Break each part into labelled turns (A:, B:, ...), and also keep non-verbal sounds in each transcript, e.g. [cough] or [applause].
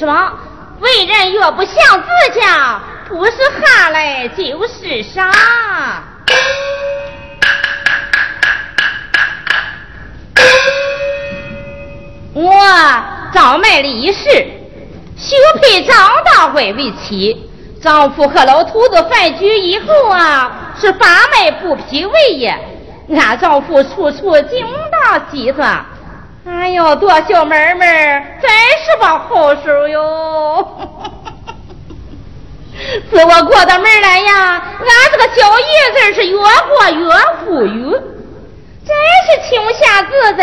A: 说。为人越不像自家，不是哈来就是啥。我张麦李氏，许配张大贵为妻。丈夫和老头子饭局以后啊，是发卖布匹为业。俺丈夫处处精打细算，哎呦，多小妹妹真是把好手哟！自我过到门来呀，俺这个小姨子是越过越富裕，真是清闲自在，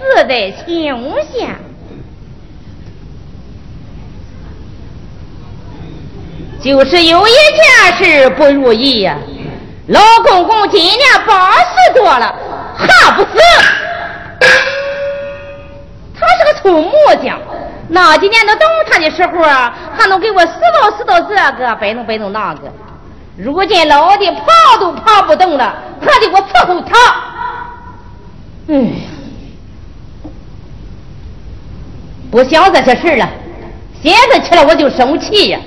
A: 自在清闲。就是有一件事不如意呀。老公公今年八十多了，还不死。做木匠，那几年都动他的时候啊，还能给我拾掇拾掇这个，摆弄摆弄那个。如今老的爬都爬不动了，还得我伺候他。嗯，不想这些事了。现在起来我就生气呀。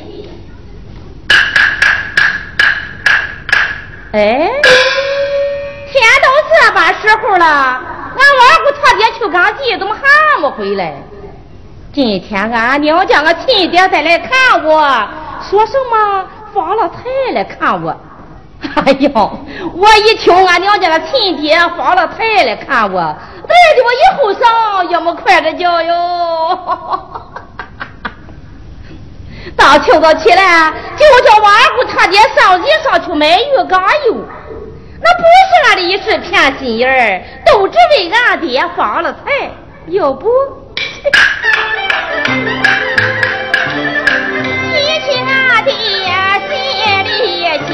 A: 哎，天都这把时候了，俺二姑他爹去赶集，怎么还没回来？今天俺娘家俺亲爹再来看我，说什么发了财来看我。[laughs] 哎呦，我一听俺娘家的亲爹发了财来看我，累的我一后上也没快着叫哟。[laughs] 大清早起来，就叫我二姑他爹上集上去买鱼缸油，那不是俺的一时偏心眼儿，都只为俺爹发了财，要不。提起俺爹心里急，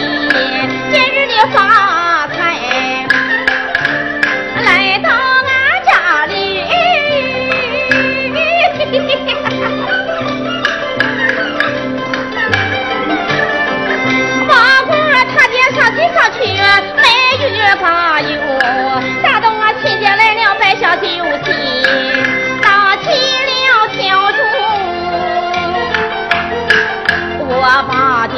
A: 今日的发财来到俺家里。上去买鱼缸油，大到俺亲家来了摆下酒席，打起了敲钟，我把的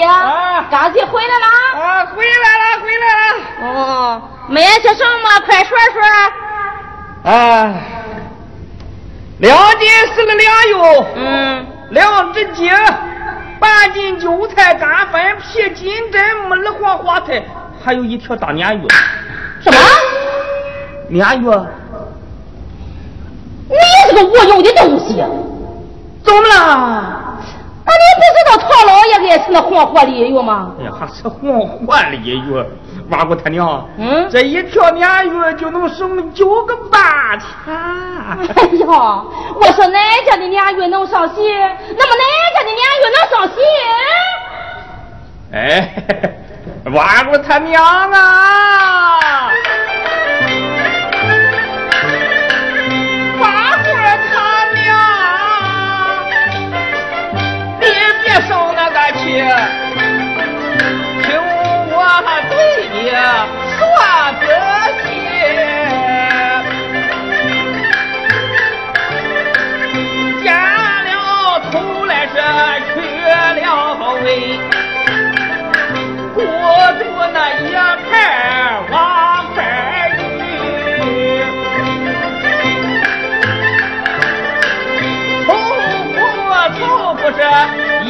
A: 当。
B: 啊，
A: 张姐回来了。
B: 啊，回来了，回来了。
A: 哦，买些什么？快说
B: 说。啊，两斤四个粮油。
A: 嗯。
B: 两只鸡，半斤韭菜干粉皮，金针木耳黄花菜，还有一条大鲶鱼。
A: 什么？
B: 鲶鱼？
A: 你这个无用的东西！
B: 怎么了？
A: 那你不知道唐老爷爱吃那黄花鲤鱼吗？
B: 哎呀，还是黄花鲤鱼，挖过他娘。
A: 嗯，
B: 这一条鲶鱼就能省九个八千。
A: 哎呀，我说哪家的鲶鱼能上席？那么哪家的鲶鱼能上席？
B: 哎，[laughs] 挖过他娘啊！听我对你说仔细，见了头来是去了尾，过住那一盘王牌鱼，凑不凑不是。一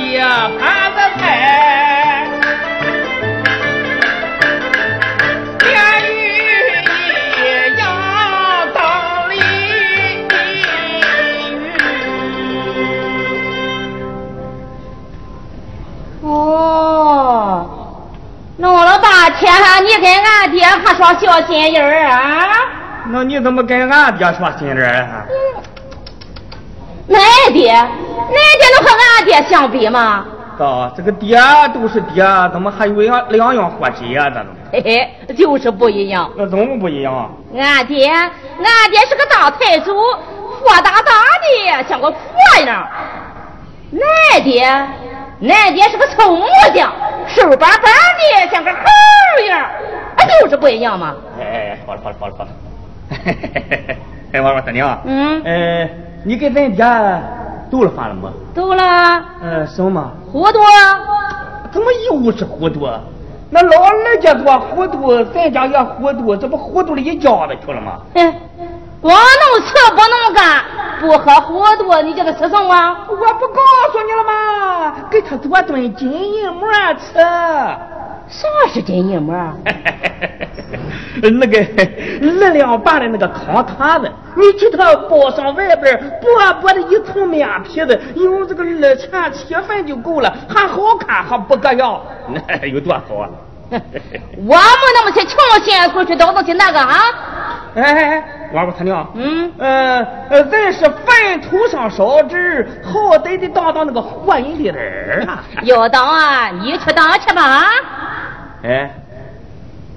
A: 跟俺爹还耍小心眼儿啊？
B: 那你怎么跟俺爹耍心眼儿啊？
A: 俺爹。俺爹能和俺爹相比吗？
B: 哥，这个爹都是爹，怎么还有两两样货色呀？这都。
A: 嘿嘿，就是不一样。
B: 那怎么不一样？
A: 俺爹，俺爹是个大财主，火大大的，像个佛样。俺爹，俺爹是个臭木匠，瘦巴巴的，像个猴样。就是不一样嘛。
B: 哎哎，好了好了好了好了。哎，娃娃三娘。
A: 嗯。
B: 哎，你给咱爹做了饭了吗？
A: 做了。
B: 呃，什么？
A: 糊涂。
B: 怎么又是糊涂？那老二家多糊涂，咱家也糊涂，这不糊涂了一家子去了吗？
A: 哎，光能吃不能干，不喝糊涂，你叫他吃什么？
B: 我不告诉你了吗？给他做顿金银馍吃。
A: 啥是金银馍？[laughs]
B: 那个二两半的那个糠团子，你给他包上外边薄薄的一层面皮子，用这个二钱七分就够了，还好看，还不搁样，那 [laughs] 有多好啊！[laughs]
A: 我没那么些穷闲出去倒腾去那个啊！
B: 哎哎哎，娃娃他娘，
A: 嗯
B: 呃呃，咱是坟头上烧纸，好歹得当当那个活人的人啊！
A: 要当啊，你去当去吧啊！
B: 哎，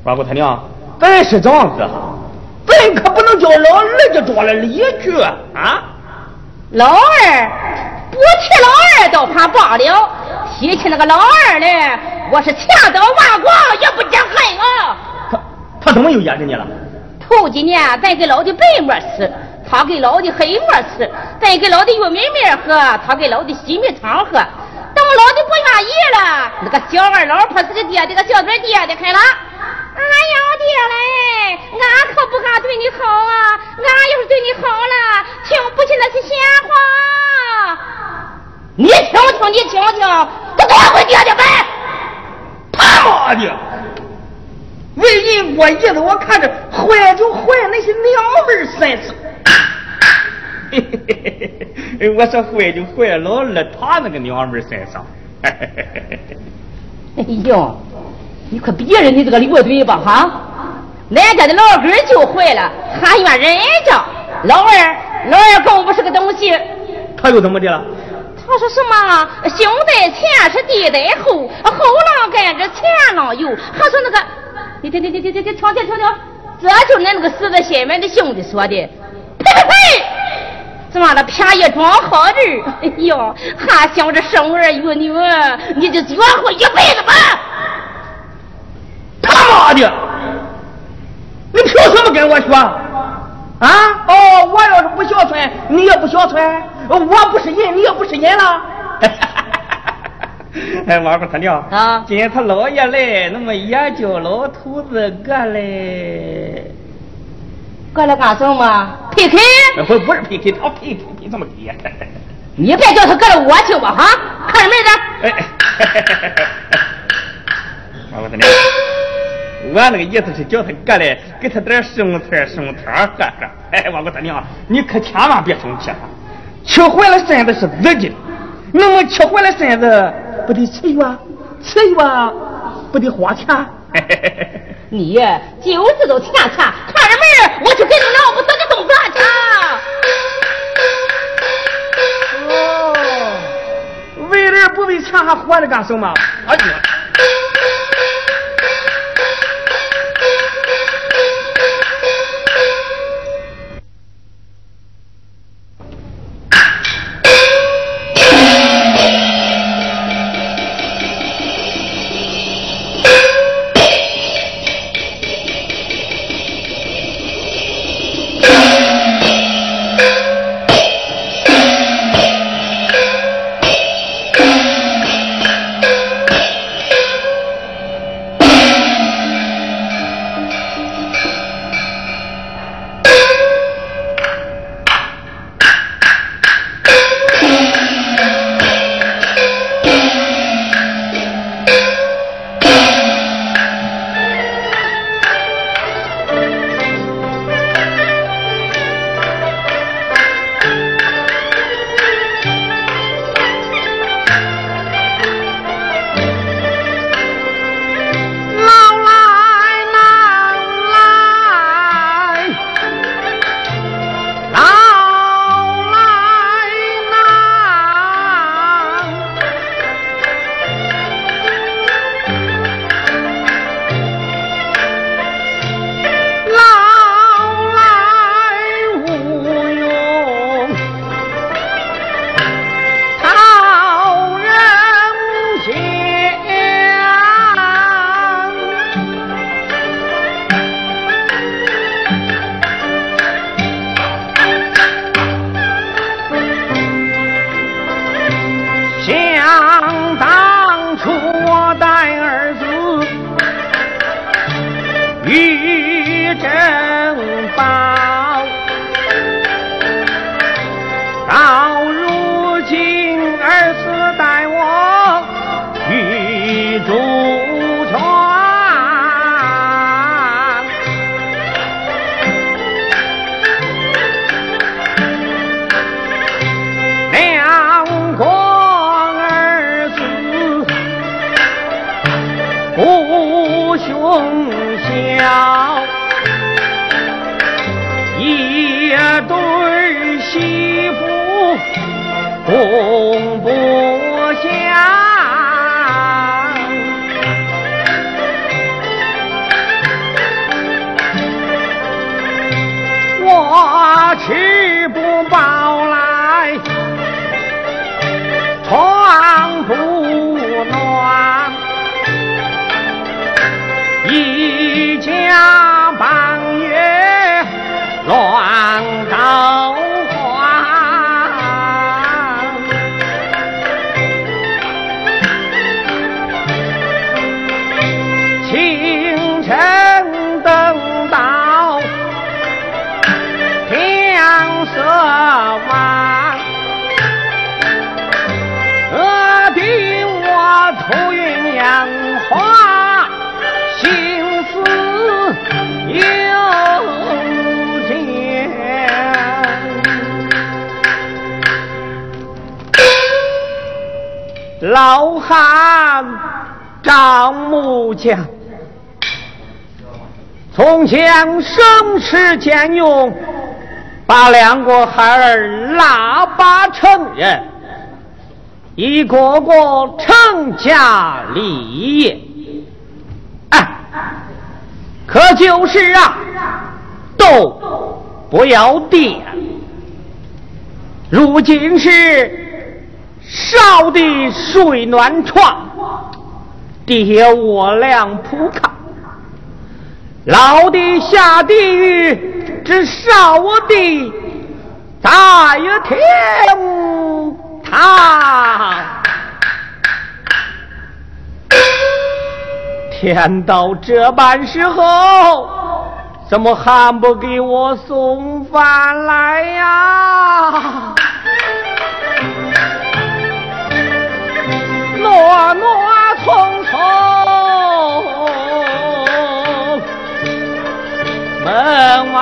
B: 娃娃他娘，咱是这样子，咱可不能叫老二家装了离去啊！
A: 老二不提老二倒怕罢了，提起那个老二来，我是千刀万剐也不见恨啊！
B: 他他怎么又压着你了？
A: 头几年咱给老的白馍吃，他给老的黑馍吃；咱给老的玉米面喝，他给老的洗米汤喝。等老的不愿意了，那个小二老婆是个爹的，个小嘴爹的开了。俺要爹嘞，俺可不敢对你好啊！俺要是对你好了，听不起那些闲话。你听听，你听听，这多亏爹爹呗！
B: 他妈的！为人过日子，我看着坏就坏那些娘们身上。我说坏就坏老二他那个娘们身上。
A: 哎呦，你可别人你这个驴嘴吧哈！俺家的老根就坏了，还怨人家老二，老二更不是个东西。
B: 他又怎么的了？
A: 他说什么？兄在前是弟在后，后浪跟着前浪游。还说那个，你听听听听听听，瞧瞧瞧瞧，这就是俺那个死在新闻的兄弟说的。呸呸呸！怎么了？便宜装好人？哎呦，还想着生儿育女，你就绝活一辈子吧！
B: 的！你凭什么跟我学？啊？哦，我要是不孝顺，你也不孝顺。我不是人，你也不是人了。[laughs] 哎，王姑他娘
A: 啊，
B: 今天他老爷来，那么也叫老头子过来。
A: 过来干什么？配 K？
B: 不不是配 K，他配 K 配这么低。
A: 你别叫他过来我听吧哈，看着没
B: 点。哎，[laughs] 王姑他娘，我那个意思是叫他过来，给他点生菜生汤喝喝。哎，王姑他娘，你可千万别生气了！吃坏了身子是自己的，那么吃坏了身子不得吃药？吃药不得花钱？[laughs]
A: 你就知道钱钱，看着没？我去给你老不死的东饭去。
B: 哦，为人不为钱还活着干什么？啊！
C: 想老汉张木匠，从前省吃俭用，把两个孩儿拉拔成人，一个个成家立业。哎可就是啊，都不要爹。如今是少的睡暖床，爹卧凉铺炕；老的下地狱，这少的大热天堂。天到这般时候，怎么还不给我送饭来呀？诺诺匆匆，门外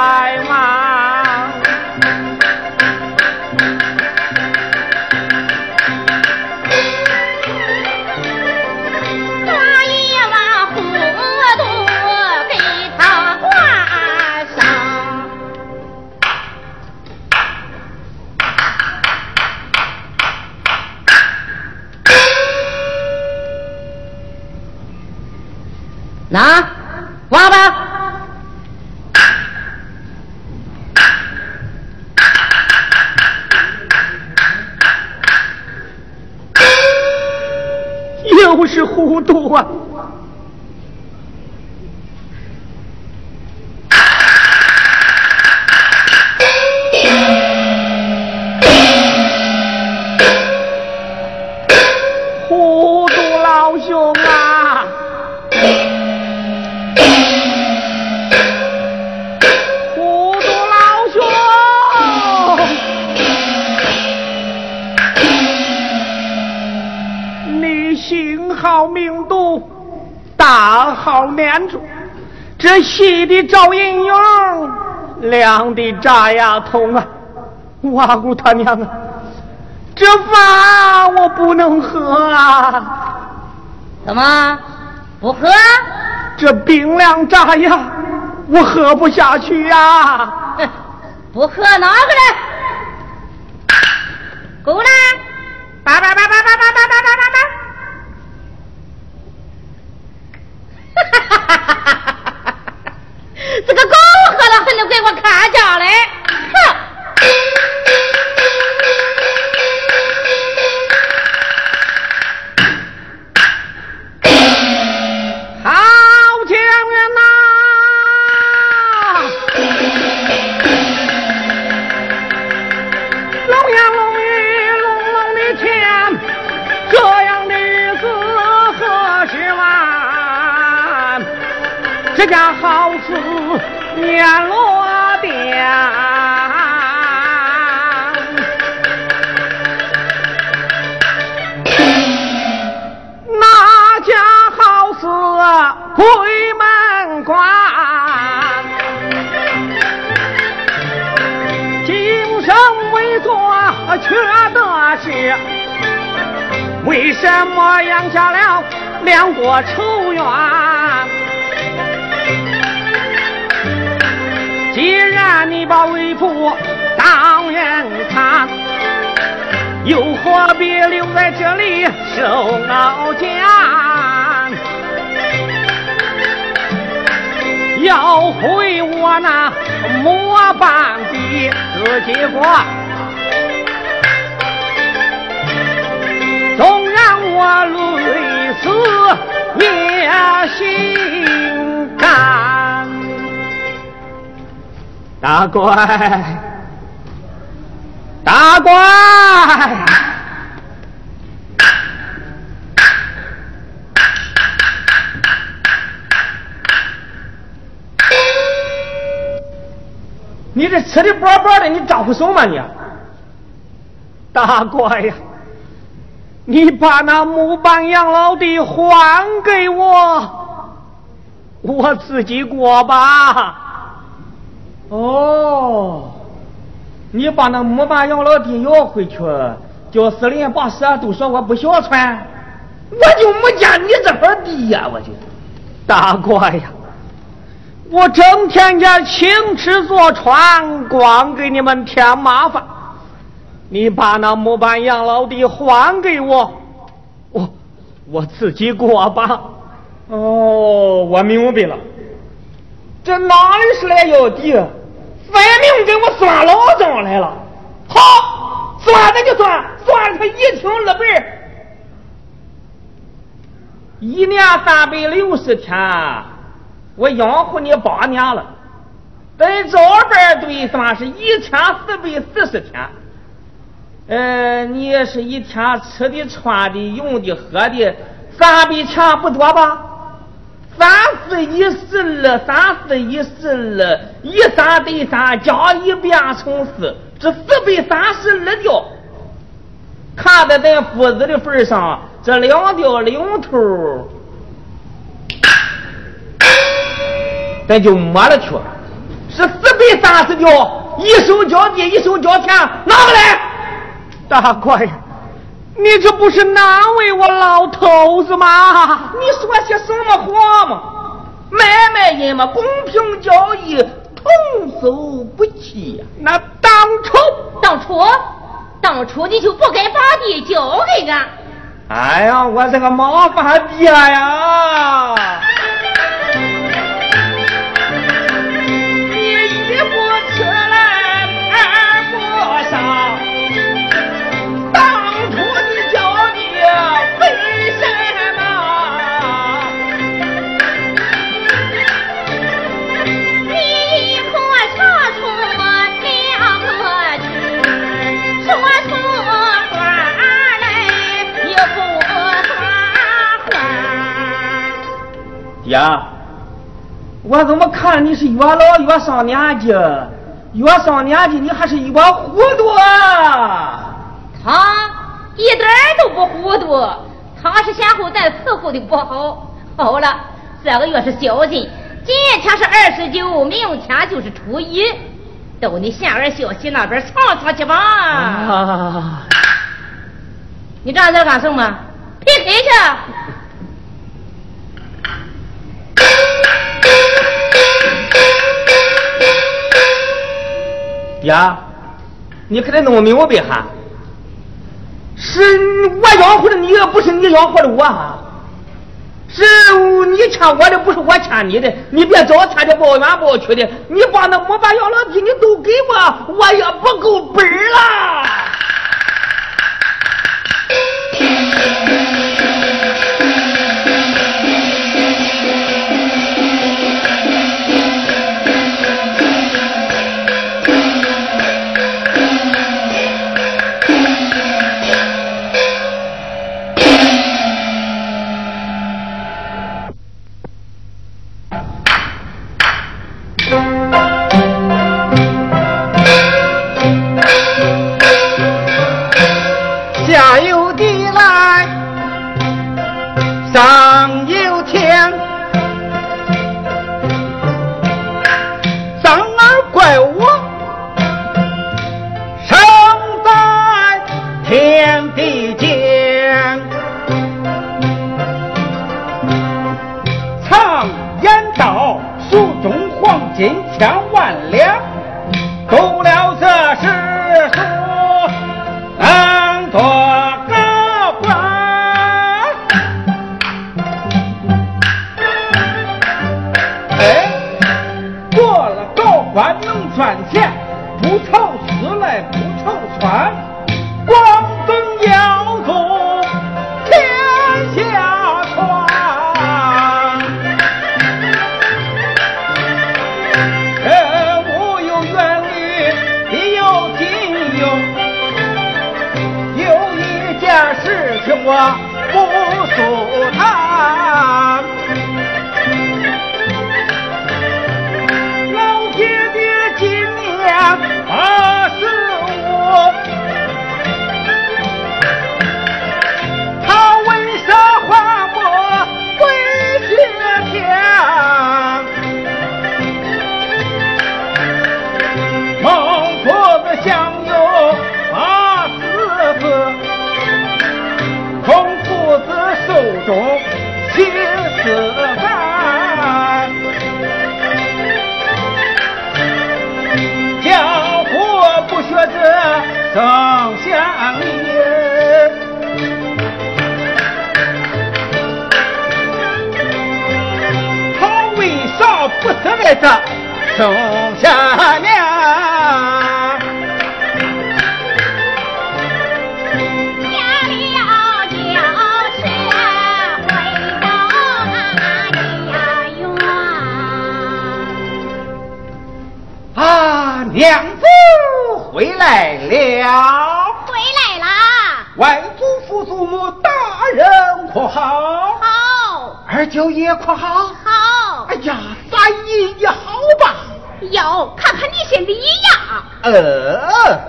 A: 拿，挖吧。
C: 又是糊涂啊！这细的赵银英，亮的炸牙痛啊！哇姑他娘啊，这饭我不能喝啊！
A: 怎么不喝？
C: 这冰凉炸牙，我喝不下去呀！
A: 不喝哪个人？[laughs] 够了！叭叭叭叭叭叭叭叭叭叭！都给我看家
C: 来两国仇怨？既然你把为父当人看，又何必留在这里受熬煎？要回我那模板的自己过，也心甘。大怪，大怪！
B: 你这吃的饱饱的，你招呼手吗你？
C: 大怪呀！你把那木板养老的还给我，我自己过吧。
B: 哦，你把那木板养老地要回去，叫司令把事都说我不孝顺，我就没见你这块地呀！我就，
C: 大哥呀！我整天家请吃坐穿，光给你们添麻烦。你把那木板养老地还给我，我我自己过吧。
B: 哦，我明白了，这哪里是来要地？分明给我算老账来了。好，算那就算，算他一清二白。一年三百六十天，我养活你八年了，在这边对算是一千四百四十天。呃，你也是一天吃的、穿的、用的、喝的，三百钱不多吧？三四一十二，三四一十二，一三对三，加一变成四，这四百三十二吊。看在咱父子的份上，这两吊零头，咱就没了去。是四百三十吊，一手交地，一手交钱，拿过来。
C: 大怪，你这不是难为我老头子吗？
B: 你说些什么话嘛？买卖人嘛，公平交易，童叟不欺呀。
C: 那当初，
A: 当初，当初你就不该把地交给俺。
B: 哎呀，我这个麻烦爹呀！越老越上年纪，越上年纪你还是越糊涂啊！
A: 他一点都不糊涂，他是先后代伺候的不好。好了，这个月是小金，今天是二十九，明天就是初一，到你县儿小溪那边尝尝去吧。
C: 啊！
A: 你站这干什么？劈腿去！
B: 爹，你可得弄明白哈！是我养活的你，不是你养活的我哈！是你欠我的，不是我欠你的，你别找天的抱怨抱屈的，你把那木板养老地你都给我，我也不够本了。
D: 了高官能赚钱，不愁吃来不愁穿，这圣贤礼，他为啥不是来这圣贤娘？
E: 下了轿车回到俺家园。
D: 啊，娘子回来了，
E: 回来啦！
D: 外祖父祖母大人可好？
E: 好，
D: 二舅爷可好？
E: 好
D: 哎，呀，三姨也好吧？
E: 哟，看看你是李呀！
D: 呃，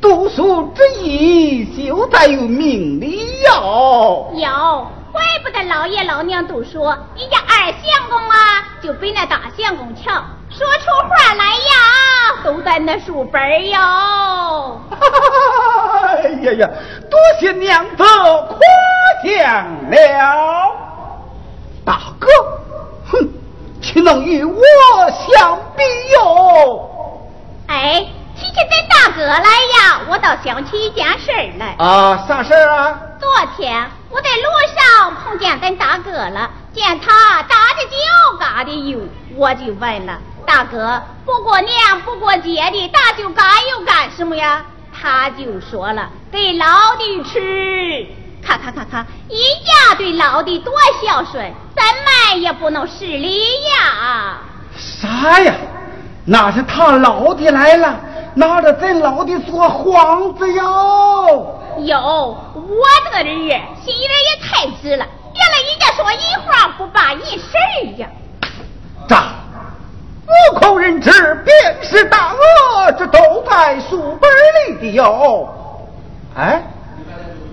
D: 读书之意就在于明理哟。
E: 有，怪不得老爷老娘都说你家二相公啊，就比那大相公强，说出话来呀，都在那书本儿哟。
D: 哎呀呀，多谢娘子夸奖了。大哥，哼，岂能与我相比哟？
E: 哎，提起咱大哥来呀，我倒想起一件事儿来。
D: 啊，啥事儿啊？
E: 昨天我在路上碰见咱大哥了，见他打着酒，嘎的油，我就问了大哥，不过年不过节的大舅干又干什么呀？他就说了，给老的吃。看看看看，一家对老的多孝顺，咱们也不能失礼呀。
D: 啥呀？那是他老的来了，拿着咱老的做幌子哟。
E: 哟，我这个人儿心眼儿也太直了，原来人家说一话不把一事儿呀。
D: 这五口人知便是大恶，这都在书本里的哟。哎，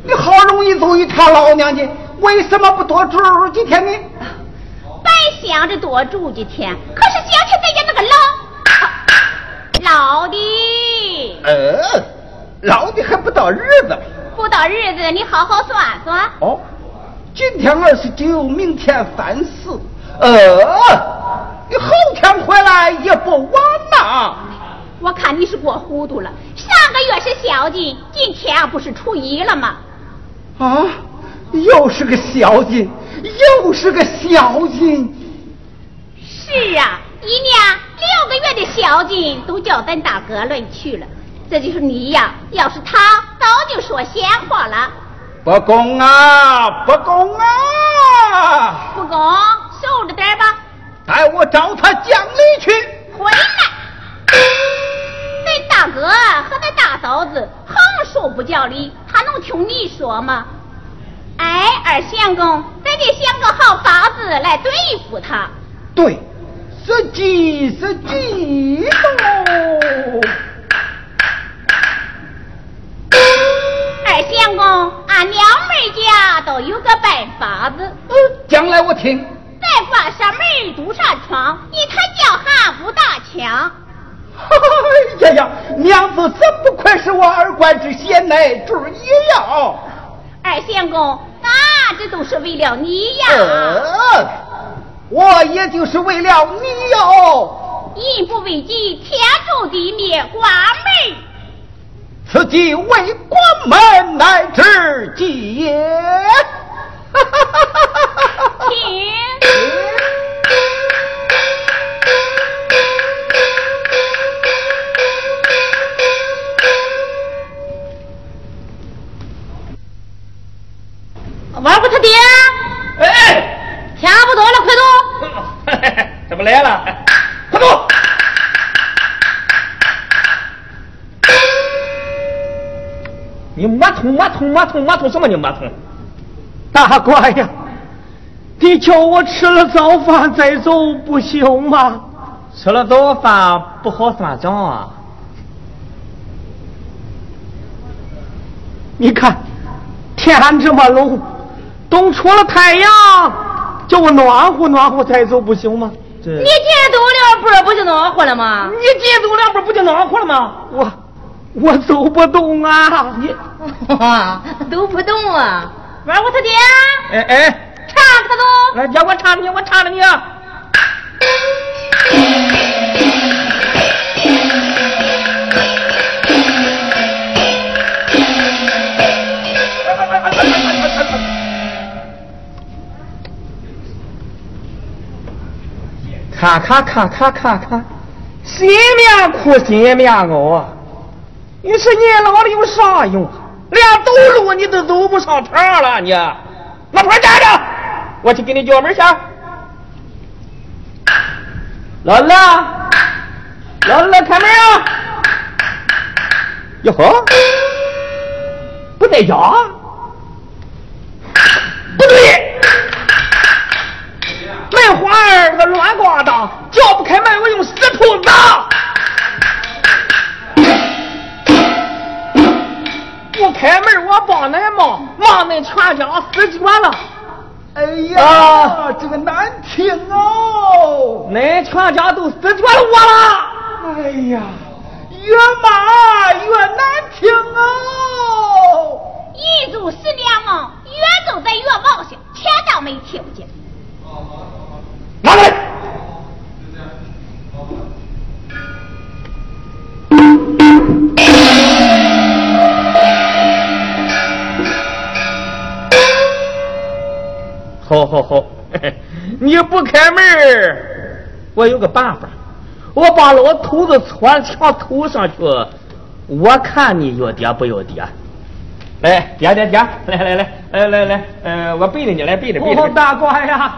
D: 你好容易走一趟老娘家，为什么不多住几天呢？
E: 本想着多住几天，可是想起咱家那个老老的，
D: 呃，老的还不到日子
E: 不到日子你好好算算。
D: 哦。今天二十九，明天三十，呃，你后天回来也不晚呐。
E: 我看你是过糊涂了，上个月是小金，今天不是初一了吗？
D: 啊，又是个小金，又是个小金。
E: 是啊，一年六个月的小金都叫咱大哥论去了。这就是你呀，要是他早就说闲话了。
D: 不公啊，不公啊！
E: 不公，收着点吧。
D: 带我找他讲理去。
E: 回来！那大哥和那大嫂子横说不讲理，他能听你说吗？哎，二相公，咱得想个好法子来对付他。
D: 对，是计是计喽。
E: 二相公，俺娘们家他倒有个办法子。
C: 嗯，将来我听。
E: 再关上门，堵上窗，一抬脚哈不打枪。[laughs]
C: 哎呀呀，娘子真不愧是我二官之贤呢？主儿也要。
E: 二相公，那这都是为了你呀。
C: 呃，我也就是为了你哟。
E: 人不为己，天诛地灭，关门。
C: 此计为关门乃至己也。[laughs] 哈
B: 通，没通，没通，没通什么？你没通？
C: 大官呀，你叫我吃了早饭再走不行吗？
B: 吃了早饭不好算账啊！
C: 你看天这么冷，等出了太阳，叫我暖和暖和再走不行吗？
A: 你进走两步不就暖和了吗？
B: 你进走两步不就暖和了吗？
C: 我我走不动啊！
B: 你 [laughs]
A: 走不动啊！玩我他爹？
B: 哎哎，
A: 唱他都。
B: 来，叫我唱你，我唱着你。看看看看看看，新面苦新面熬。你说年老了有啥用？连走路你都走不上场了，你那块站着，我去给你叫门去。老二，老二开门啊！哟呵，不在家？不对，门环儿个乱挂的，叫不开门，我用石头砸。不开门，我帮恁忙，忙恁全家死绝了。
C: 哎呀，这个难听哦！
B: 恁全家都死绝了我了。
C: 哎呀，越骂越难听哦！
E: 一走十年忙，越走在越忙下，全当没听见。
B: 拿来。[laughs] 好好好，[laughs] 你不开门我有个办法，我把老头子搓墙头上去，我看你要爹不要爹。来，爹爹爹，来来来来来来，呃，我背着你来背着背着。
C: 大官呀，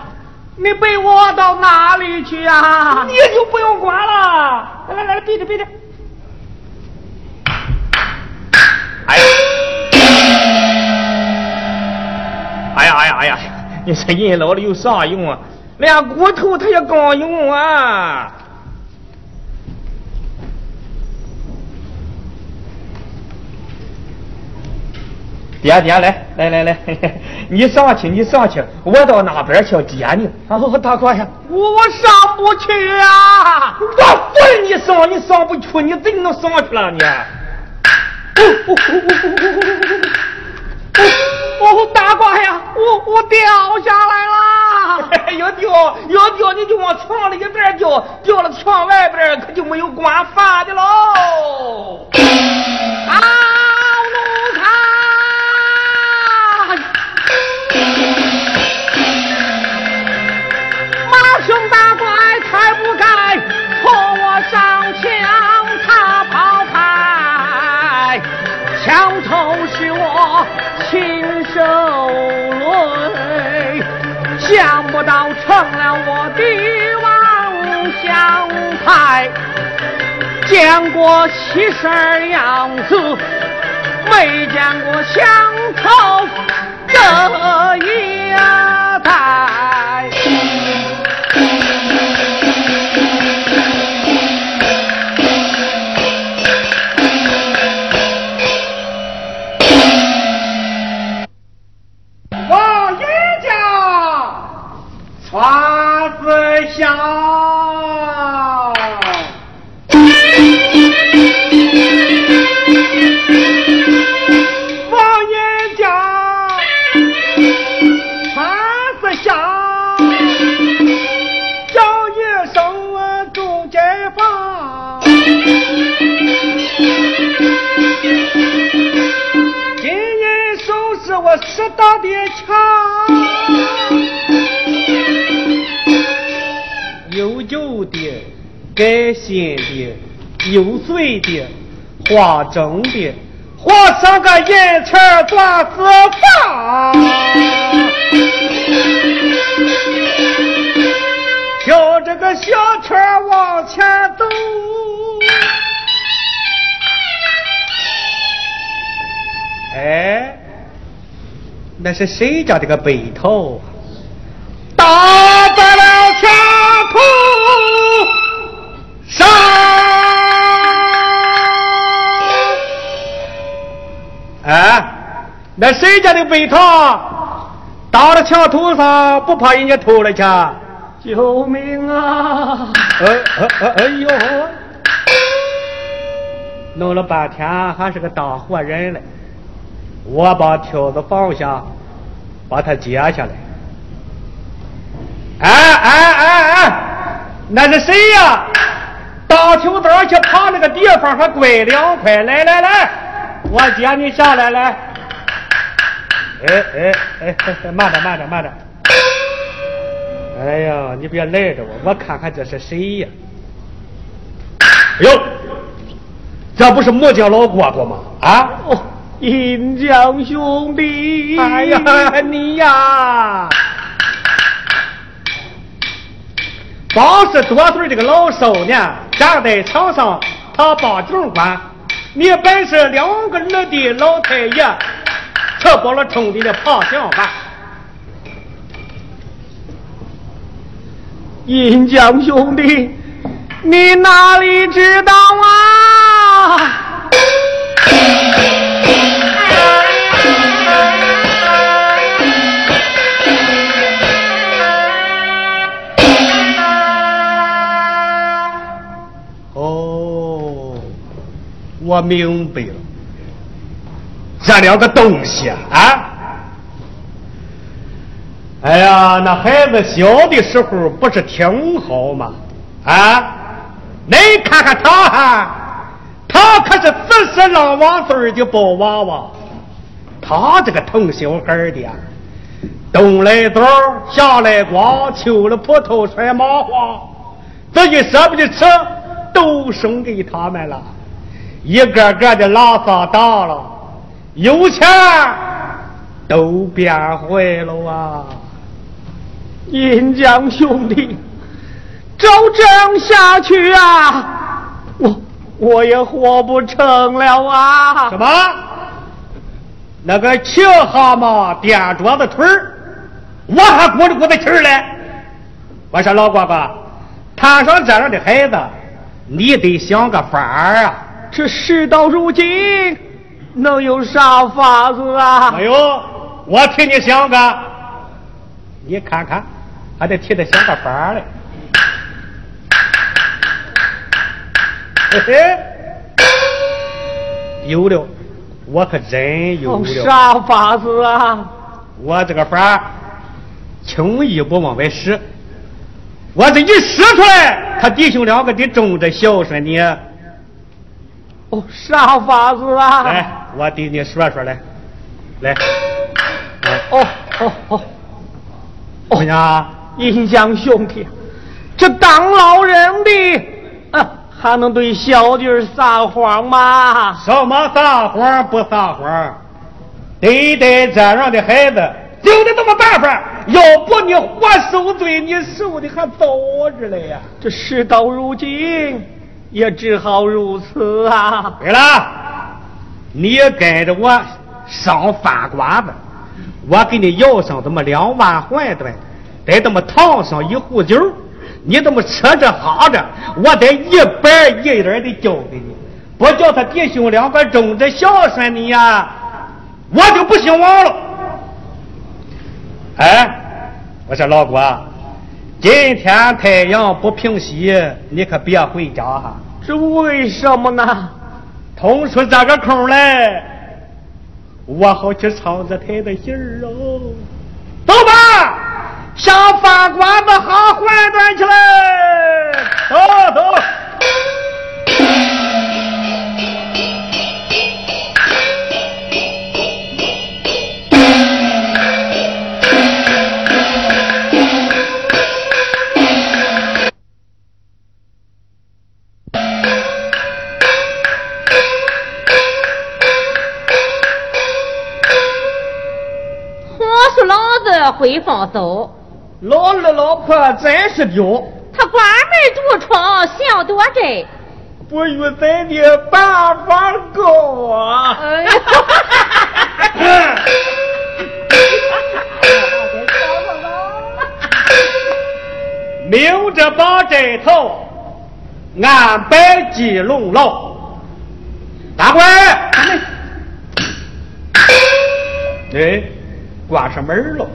C: 你背我到哪里去啊？
B: 你就不用管了，来来来背着背着。哎呀！哎呀哎呀哎呀！你说人老了有啥用啊？连骨头他也刚用啊！爹爹来来来来，你上去你上去，我到那边去接你。
C: 然后，大官呀，我我上不去啊！
B: 我管你上，你上不去，你怎能上去了你？
C: 哦，[laughs] 大官呀，我我掉下来啦！
B: 要掉要掉，你就往墙里边掉，掉了墙外边可就没有管饭的喽！
C: 啊，亲手累，想不到成了我的王相台。见过七十二样子，没见过相头这一代。
F: 我适当的强，有旧的、改新的、有碎的、花整的，画上个银钱钻石房，挑着个小车往前走。哎，那是谁家这个背头啊？打在了墙头上。哎，那谁家的背头打到墙头上，不怕人家偷了去？救命啊！哎哎哎哎呦！弄了半天还是个当活人嘞。我把条子放下，把它接下来。哎哎哎哎，那是谁呀？大秋早去爬那个地方还怪凉快。来来来，我接你下来来。哎哎哎，慢着慢着慢着。哎呀，你别赖着我，我看看这是谁呀？哎呦，这不是木匠老蝈蝈吗？啊？哦。银江兄弟，哎呀，你呀，八十多岁这个老少年站在墙上，他把酒管。你本是两个儿的老太爷，吃饱了撑的胖相吧？银江兄弟，你哪里知道啊？我明白了，这两个东西啊！哎呀，那孩子小的时候不是挺好吗？啊，你看看他哈，他可是四十郎王岁的宝娃娃，他这个疼小孩的，冬来枣，夏来瓜，秋了葡萄，穿麻花，自己舍不得吃，都送给他们了。一个个的拉萨大了，有钱都变坏了啊！银江兄弟，照这样下去啊，我我也活不成了啊！什么？那个青蛤蟆垫桌子腿儿，我还鼓着鼓着气儿嘞！我说老哥哥，摊上这样的孩子，你得想个法儿啊！这事到如今，能有啥法子啊？没有，我替你想个。你看看，还得替他想个法嘞。[laughs] 嘿嘿，有了，我可真有了。啥法子啊？我这个法轻易不往外使，我这一使出来，他弟兄两个得争着孝顺你。哦，啥法子啊？来，我给你说说来，来，哦哦哦，哦呀，银匠兄弟，这当老人的啊，还能对小弟撒谎吗？什么撒谎不撒谎？对待这样的孩子，就得这么办法。要不你活受罪，你受的还早着嘞呀！这事到如今。也只好如此啊！对了，你跟着我上饭馆子，我给你要上这么两碗馄饨，再这么烫上一壶酒，你这么吃着喝着，我得一板一眼的教给你，不叫他弟兄两个忠着孝顺你呀，我就不姓王了。哎，我说老郭。今天太阳不平西，你可别回家哈。这为什么呢？腾出这个空来，我好去唱这台的戏儿哦。走吧，向饭馆子喝馄饨去了。
A: 回房走。
B: 老二老婆真是刁，
A: 他关门独闯，想多窄。
B: 不与咱的办法高啊！
A: 哎呀！[laughs]
F: 明着把枕头，安排鸡笼牢。大官，哎，关上门了。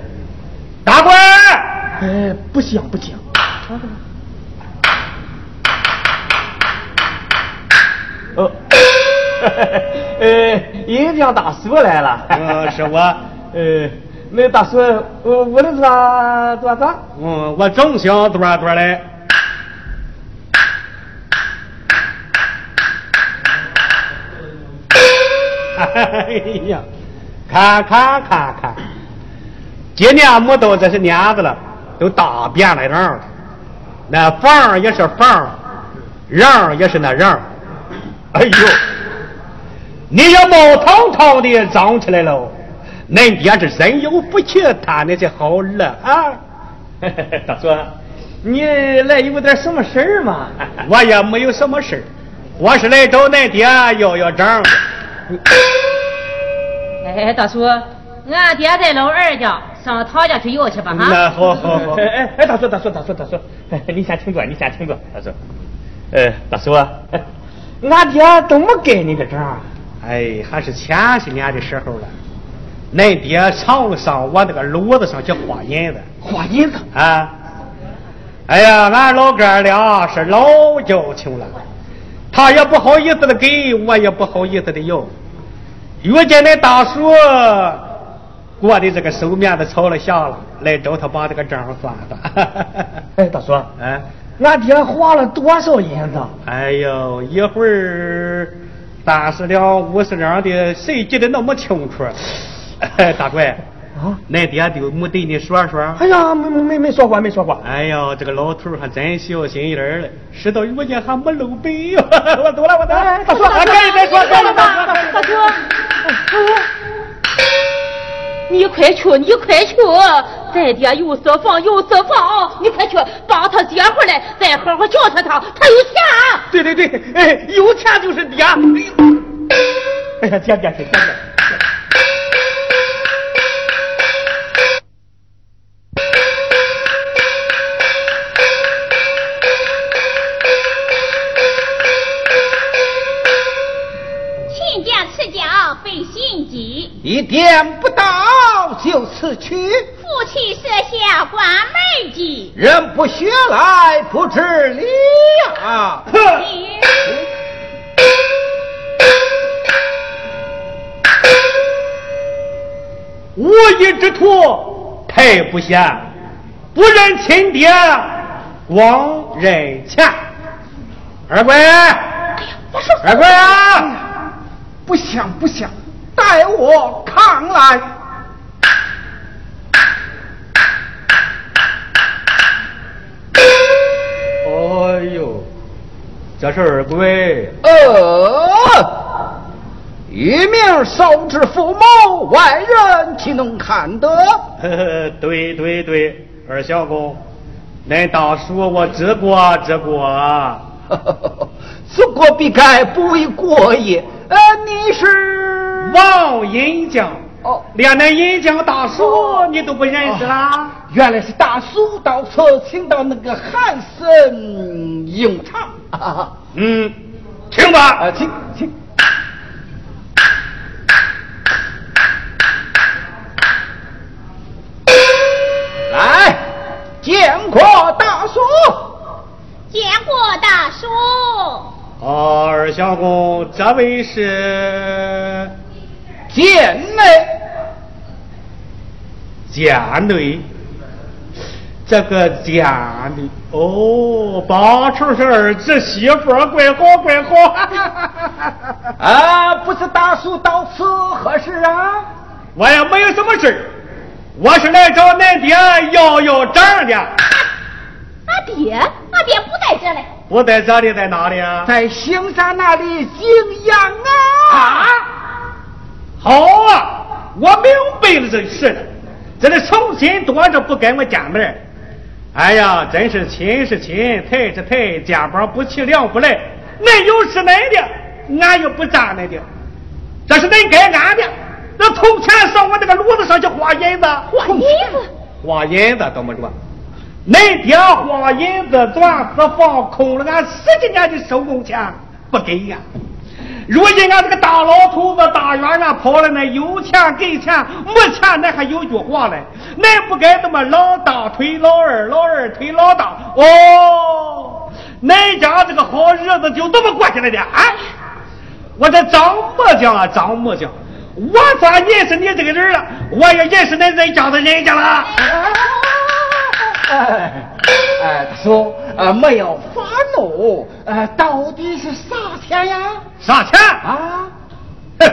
F: 大官，
B: 哎，不行不行。哦，[laughs] 呃，银匠大叔来了。
F: 嗯，是我。[laughs]
B: 呃，那大叔，我我的咋咋咋。
F: 嗯，我正想多多嘞。[laughs] 哎呀，看看看看，今年没到这些年子了，都大变了样那房也是房，人也是那人。哎呦，你也冒堂堂的长起来了。恁爹是真有福气，他那些好了啊。[laughs]
B: 大叔，你来有点什么事儿吗？[laughs]
F: 我也没有什么事儿，我是来找恁爹要要账的。
A: 哎，大叔，俺爹在老二家，上他家去要去吧。
F: 那好好好。
B: 哎哎，大叔大叔大叔大叔，你先请坐，你先请坐，大叔。哎，大叔啊，俺爹都没给你个账。
F: 哎，还是前些年的时候了。恁爹常上我那个炉子上去花银子，
B: 花银子
F: 啊！哎呀，俺老哥俩是老交情了，他也不好意思的给我，也不好意思的要。遇见那大叔过的这个手面子朝了下了，来找他把这个账算
B: 算。[laughs] 哎，大叔，
F: 哎，
B: 俺爹花了多少银子？
F: 哎呦，一会儿三十两、五十两的，谁记得那么清楚？大怪
B: 啊，[laughs]
F: 恁爹就没对你说说？
B: 哎呀，没没没说过，没说过。
F: 哎呀，这个老头还真小心眼儿嘞，事到如今还没露背。[laughs] 我走了，我走了。
B: 大叔，赶紧再说，赶紧大
A: 大叔，你快去，你快去，咱爹有私房，有私房，你快去帮他接回来，再好好教他他，他有钱。
B: 对对对，哎，有钱就是爹。哎呀，姐姐，姐姐。
D: 一点不到就此去，
E: 夫妻设下关门计，
D: 人不学来不知礼呀！[laughs]
F: 无义之徒太不贤，不认亲爹，光认钱。二贵，二贵啊，
D: 不想不想。待我扛来。
F: 哎呦，这是二贵。
D: 呃，一命受之父母，外人岂能看得？[laughs]
F: 呵呵，对对对，二小公，恁大叔我知过知过。
D: 呵呵，[laughs] 知过必改不为过也。呃，你是
F: 王银匠
D: 哦，
F: 连那银匠大叔你都不认识啦？
D: 原来是大叔到此，请到那个汉生用场。[laughs]
F: 嗯，请吧，
D: 啊，请请。来，见过大叔，
E: 见过大叔。
F: 哦，二相公，这位是
D: 贱内，
F: 家内，这个家里，哦，八成是儿子媳妇，怪好怪好。[laughs]
D: 啊，不是大叔到此何事啊？
F: 我也没有什么事我是来找恁爹要要账的。
E: 俺爹，俺爹不在这嘞。
F: 不在这里，在哪里啊？
D: 在兴山那里静养啊！
F: 啊，好啊，我明白了这事了。这里重新多着不跟我见面。哎呀，真是亲是亲，抬是抬，肩膀不齐，两不来。恁有是恁的，俺又不占恁的，这是恁该俺的。那头前上我那个炉子上去花银子，
E: 花银子，
F: 花银子怎么着？恁爹花银子钻石房空了俺十几年的收工钱，不给呀。如今俺这个大老头子大院院跑了，那有钱给钱，没钱那还有句话嘞，恁不该这么老大推老二，老二推老大哦。恁家这个好日子就这么过下来的啊！我这张木匠啊，张木匠，我咋认识你这个人了？我也认识恁这家的人家了。
D: 哎哎，大叔，呃，没有发怒，呃，到底是啥钱呀？
F: 啥钱
D: 啊？
F: 哼，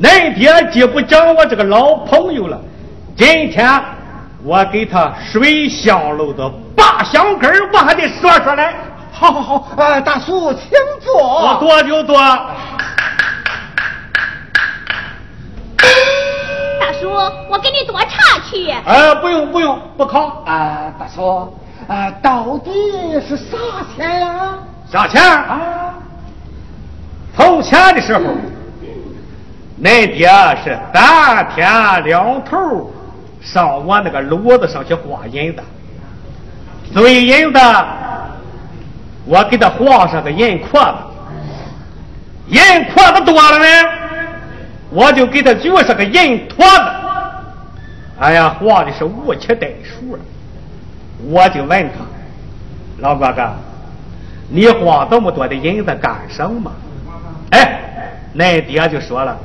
F: 恁爹既不讲我这个老朋友了，今天我给他水香楼的。八香根我还得说说来。
D: 好好好，呃，大叔请坐。
F: 我坐就坐。
E: 大叔，我给你多茶去。
F: 哎，不用不用，不考。
D: 啊，大叔，啊，到底是啥钱呀？
F: 啥钱啊？从前的时候，恁爹是三天两头上我那个炉子上去花银子。碎银子，我给他画上个银壳子，银壳子多了呢，我就给他举上个银坨子。哎呀，画的是无七代数了。我就问他，老哥哥，你花这么多的银子干什么？哎，恁爹就说了，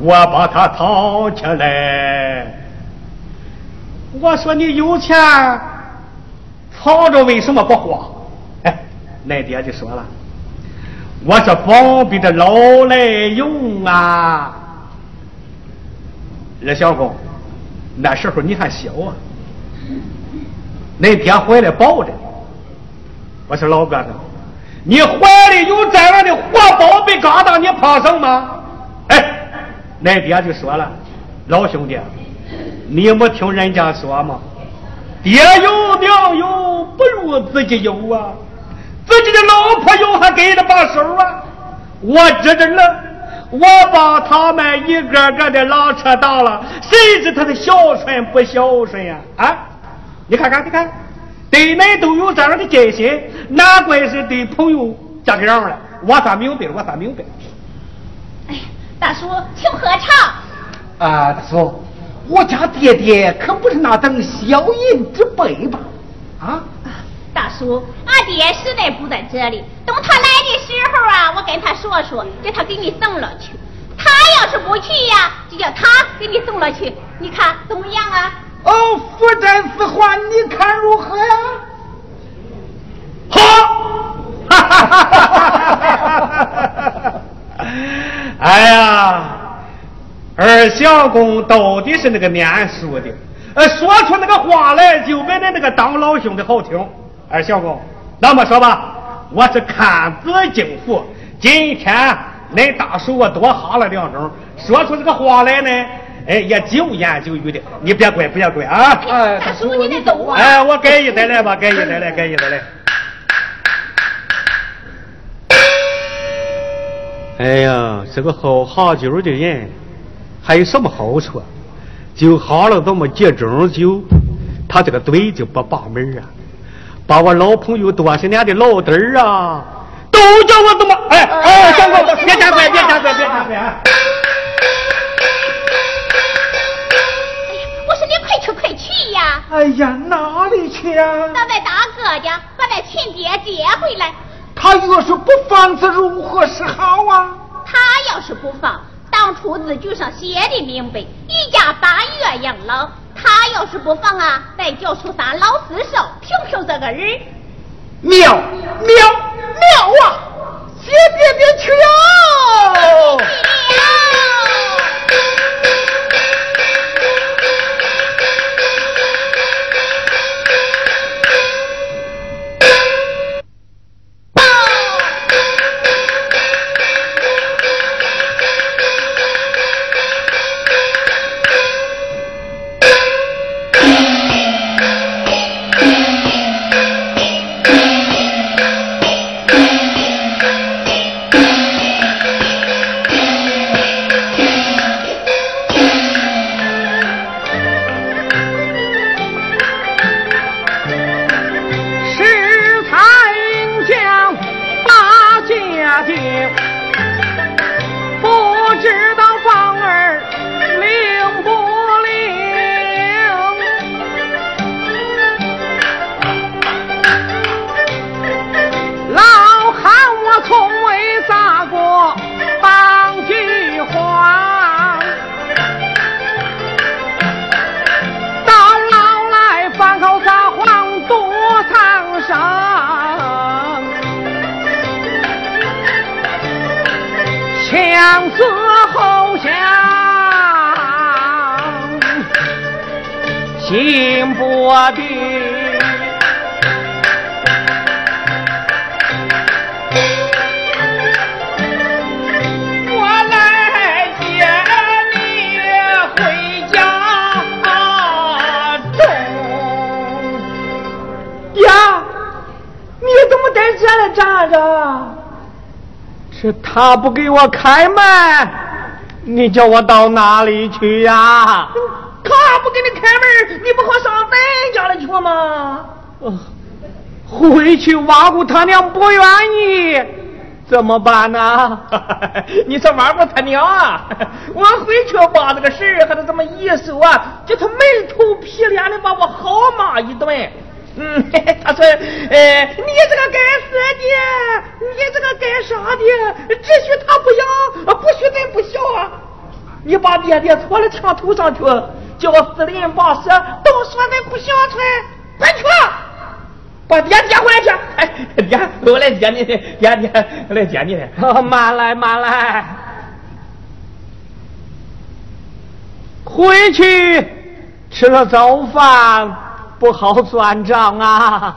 F: 我把它藏起来。我说你有钱。藏着为什么不花？哎，那爹就说了，我是方便着老来用啊。二小公，那时候你还小啊，恁爹怀里抱着。我说老哥哥，你怀里有这样的活宝贝疙瘩，你怕什么？哎，恁爹就说了，老兄弟，你没听人家说吗？爹有娘有，不如自己有啊！自己的老婆有，还给他把手啊！我知着呢，我把他们一个个的拉扯大了，谁知他的孝顺不孝顺呀？啊！你看看，你看，对恁都有这样的戒心，难怪是对朋友这个样了。我算明白了，我算明白了。
E: 哎，大叔，请喝茶。
D: 啊，大叔。我家爹爹可不是那等小人之辈吧？啊，
E: 大叔，俺爹实在不在这里。等他来的时候啊，我跟他说说，叫他给你送了去。他要是不去呀，就叫他给你送了去。你看怎么样啊？
D: 哦，福战四还，你看如何呀？
F: 好！哈哈哈哈哈哈！哎呀！二相公到底是那个念书的，呃，说出那个话来就没恁那个当老兄的好听。二相公，那么说吧，我是看子敬父。今天恁大叔我多哈了两声，说出这个话来呢，哎，也九言九语的，你别怪，别怪啊！
E: 哎，大叔你得走啊！
F: 哎，我改一再来吧，改一再来，改一再来。哎呀，这个好喝酒的人。还有什么好处？就喝了这么几盅酒，他这个嘴就不把门啊！把我老朋友多少年的老底儿啊，都叫我怎么？哎哎，相公，别加怪，别加怪，别加哎呀，
D: 哪里去啊？
E: 咱在大哥家把那亲爹接回来。
D: 他要是不放，这如何是好啊？
E: 他要是不放。当初字据上写的明白，一家八月养老。他要是不放啊，再叫出三老四少，凭凭这个人。
D: 妙妙妙啊！姐姐别去呀！
F: 他不给我开门，你叫我到哪里去呀？
B: 他不给你开门，你不好上咱家里去吗？
F: 回去挖姑他娘不愿意，怎么办呢？[laughs]
B: 你说挖姑他娘啊，我回去把这个事儿和他这么一说啊，叫他闷头皮脸的把我好骂一顿。嗯，[laughs] 他说，哎，你这个该死的，你这个该杀的，只许他不养，不许咱不孝啊！你把爹爹戳了墙头上去，叫四邻八舍都说咱不孝顺，快去，把爹接回来去！哎，爹，我来接你，爹爹，我来接你
F: 的。慢来，慢来，回去吃了早饭。不好算账啊！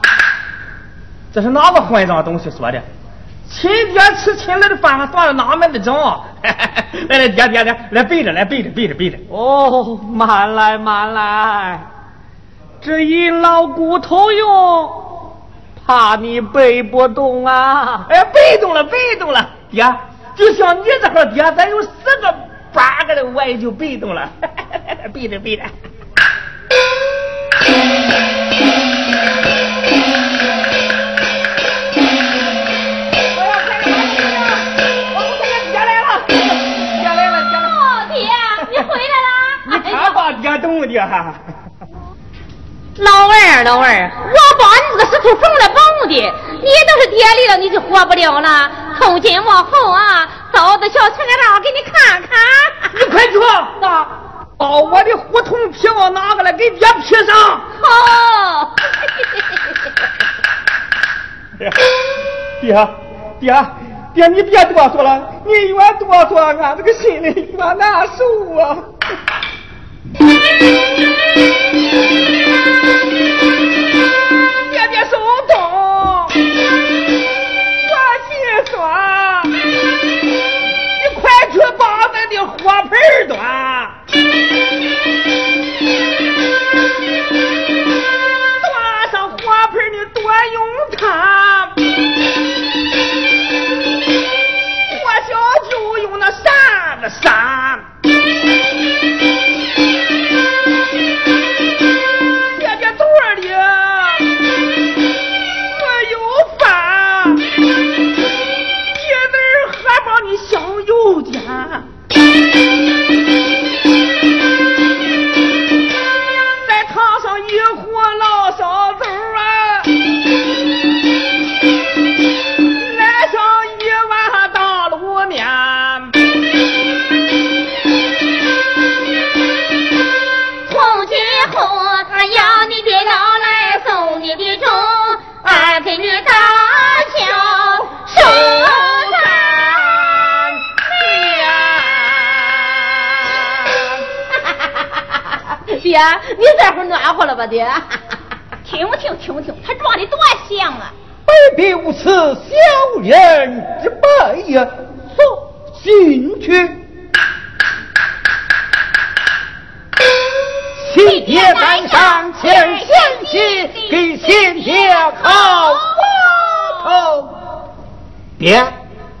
B: 这是哪个混账东西说的？亲爹吃亲儿的饭，还算了哪门的账？[laughs] 来来，爹爹爹，来背着，来背着，背着，背着。
F: 哦，慢来慢来，这一老骨头用，怕你背不动啊！
B: 哎，背动了，背动了，爹，就像你这号爹，咱有十个八个的，我也就背动了。[laughs] 背着，背着。动的哈，
A: 老二老二，我把你这个石头缝了蹦的，你都是跌里了，你就活不了了。从今往后啊，找的小村长给你看看。
B: 你快去，啊，把我的胡同皮袄拿过来给爹披上。
A: 好。
B: 爹，爹，爹，你别哆嗦了，你越哆嗦，俺这个心里越难受啊。爹爹手痛，我心酸，你快去把咱的火盆端，端上火盆你多用它，火小就用那扇子扇。啊。
A: 你这会暖和了吧，爹？[laughs]
E: 听听听听，他装的多像啊！
D: 卑鄙无耻，小人之辈呀！说进去，亲爹在上，前贤妻给亲爹叩瓦头。爹，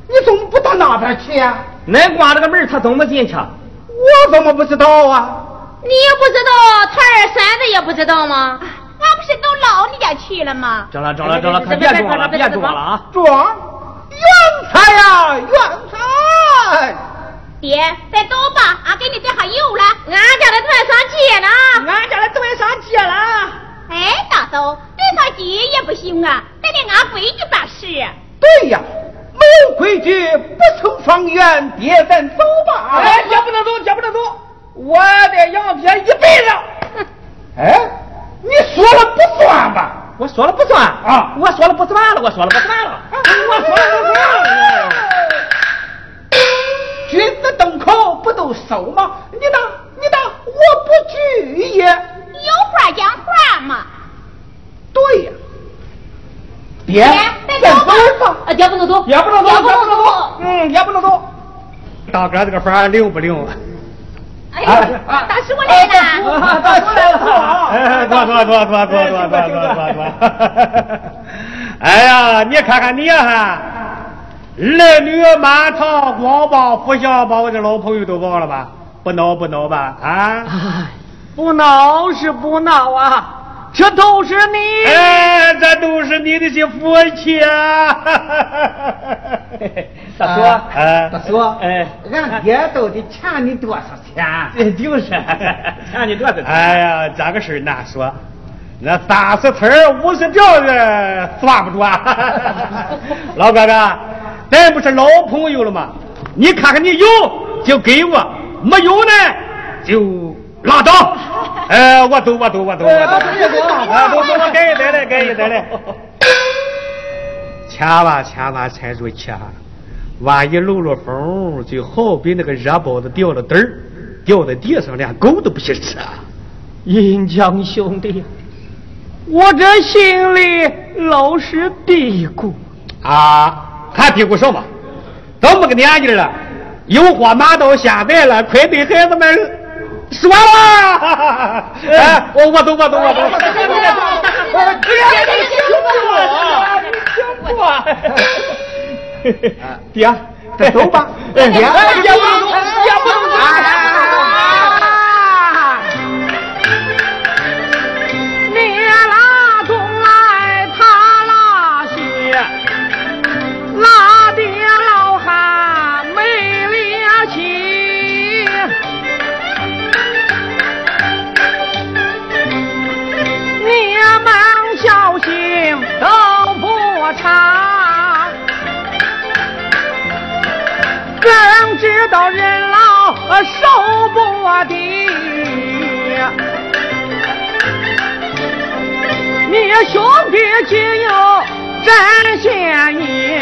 D: 你怎么不到那边去呀？
B: 恁关这个门，他怎么进去？
D: 我怎么不知道啊？
A: 你也不知道，他二婶子也不知道吗？
E: 俺不是都老你家去了吗？
B: 中了，中了，中了，可别装了，别装了啊！
D: 装，冤财呀，冤财！
E: 爹，再走吧，俺给你带上油了。
A: 俺家的炖上街了，
B: 俺家的炖上街了。
E: 哎，大嫂，炖上鸡也不行啊，得得俺规矩办事。
D: 对呀，没有规矩不成方圆。爹，咱走吧。
B: 哎，也不能走，也不能走。我得养爹一辈子。[laughs]
D: 哎你说了不算吧。
B: 我说了不算。啊。我说了不算了我说了不算了。我说了不算了。
D: 君子动口不动手吗你当你当我不去也。
E: 有话
D: 讲
E: 话
D: 嘛。对
A: 呀。别也不能走
F: 也不能走
E: 也不能走
F: 嗯也不能走大哥这个法灵不灵
E: 哎呀，大师我来了，
D: 大叔来了，
F: 哎，坐坐坐坐坐坐坐坐坐坐。哎呀，你看看你哈，儿女满堂光膀，不想把我的老朋友都忘了吧？不恼不恼吧？啊？
C: 不恼是不恼啊，这都是你。
F: 哎，这都是你的些福气啊！[laughs]
D: 大叔，
F: 哎
D: 大叔，
F: 哎，
D: 俺爹到底欠你多少钱？
F: 就是，[laughs] 欠你多少？哎呀，这个事儿难说，那三十词儿五十条的算不住啊！[laughs] 老哥哥，咱不是老朋友了吗？你看看你有就给我，没有呢就拉倒。哎，我走，我走，我走，我走，哎，走走，我给一袋来，给 [laughs] 一袋来。千万千万沉住气啊！万一漏了风，就好比那个热包子掉了底儿，掉在地上，连狗都不许吃啊！
C: 银江兄弟，我这心里老是嘀咕。
F: 啊，还嘀咕什么？这么个年纪了，有话拿到现在了，快对孩子们说了。哎，我我懂，我懂，我走。爹，
D: 再走吧。
F: 爹，
D: 爹，
F: 爹不能走，爹不能走。
C: 你知道人老受不的。你兄弟既有真心意，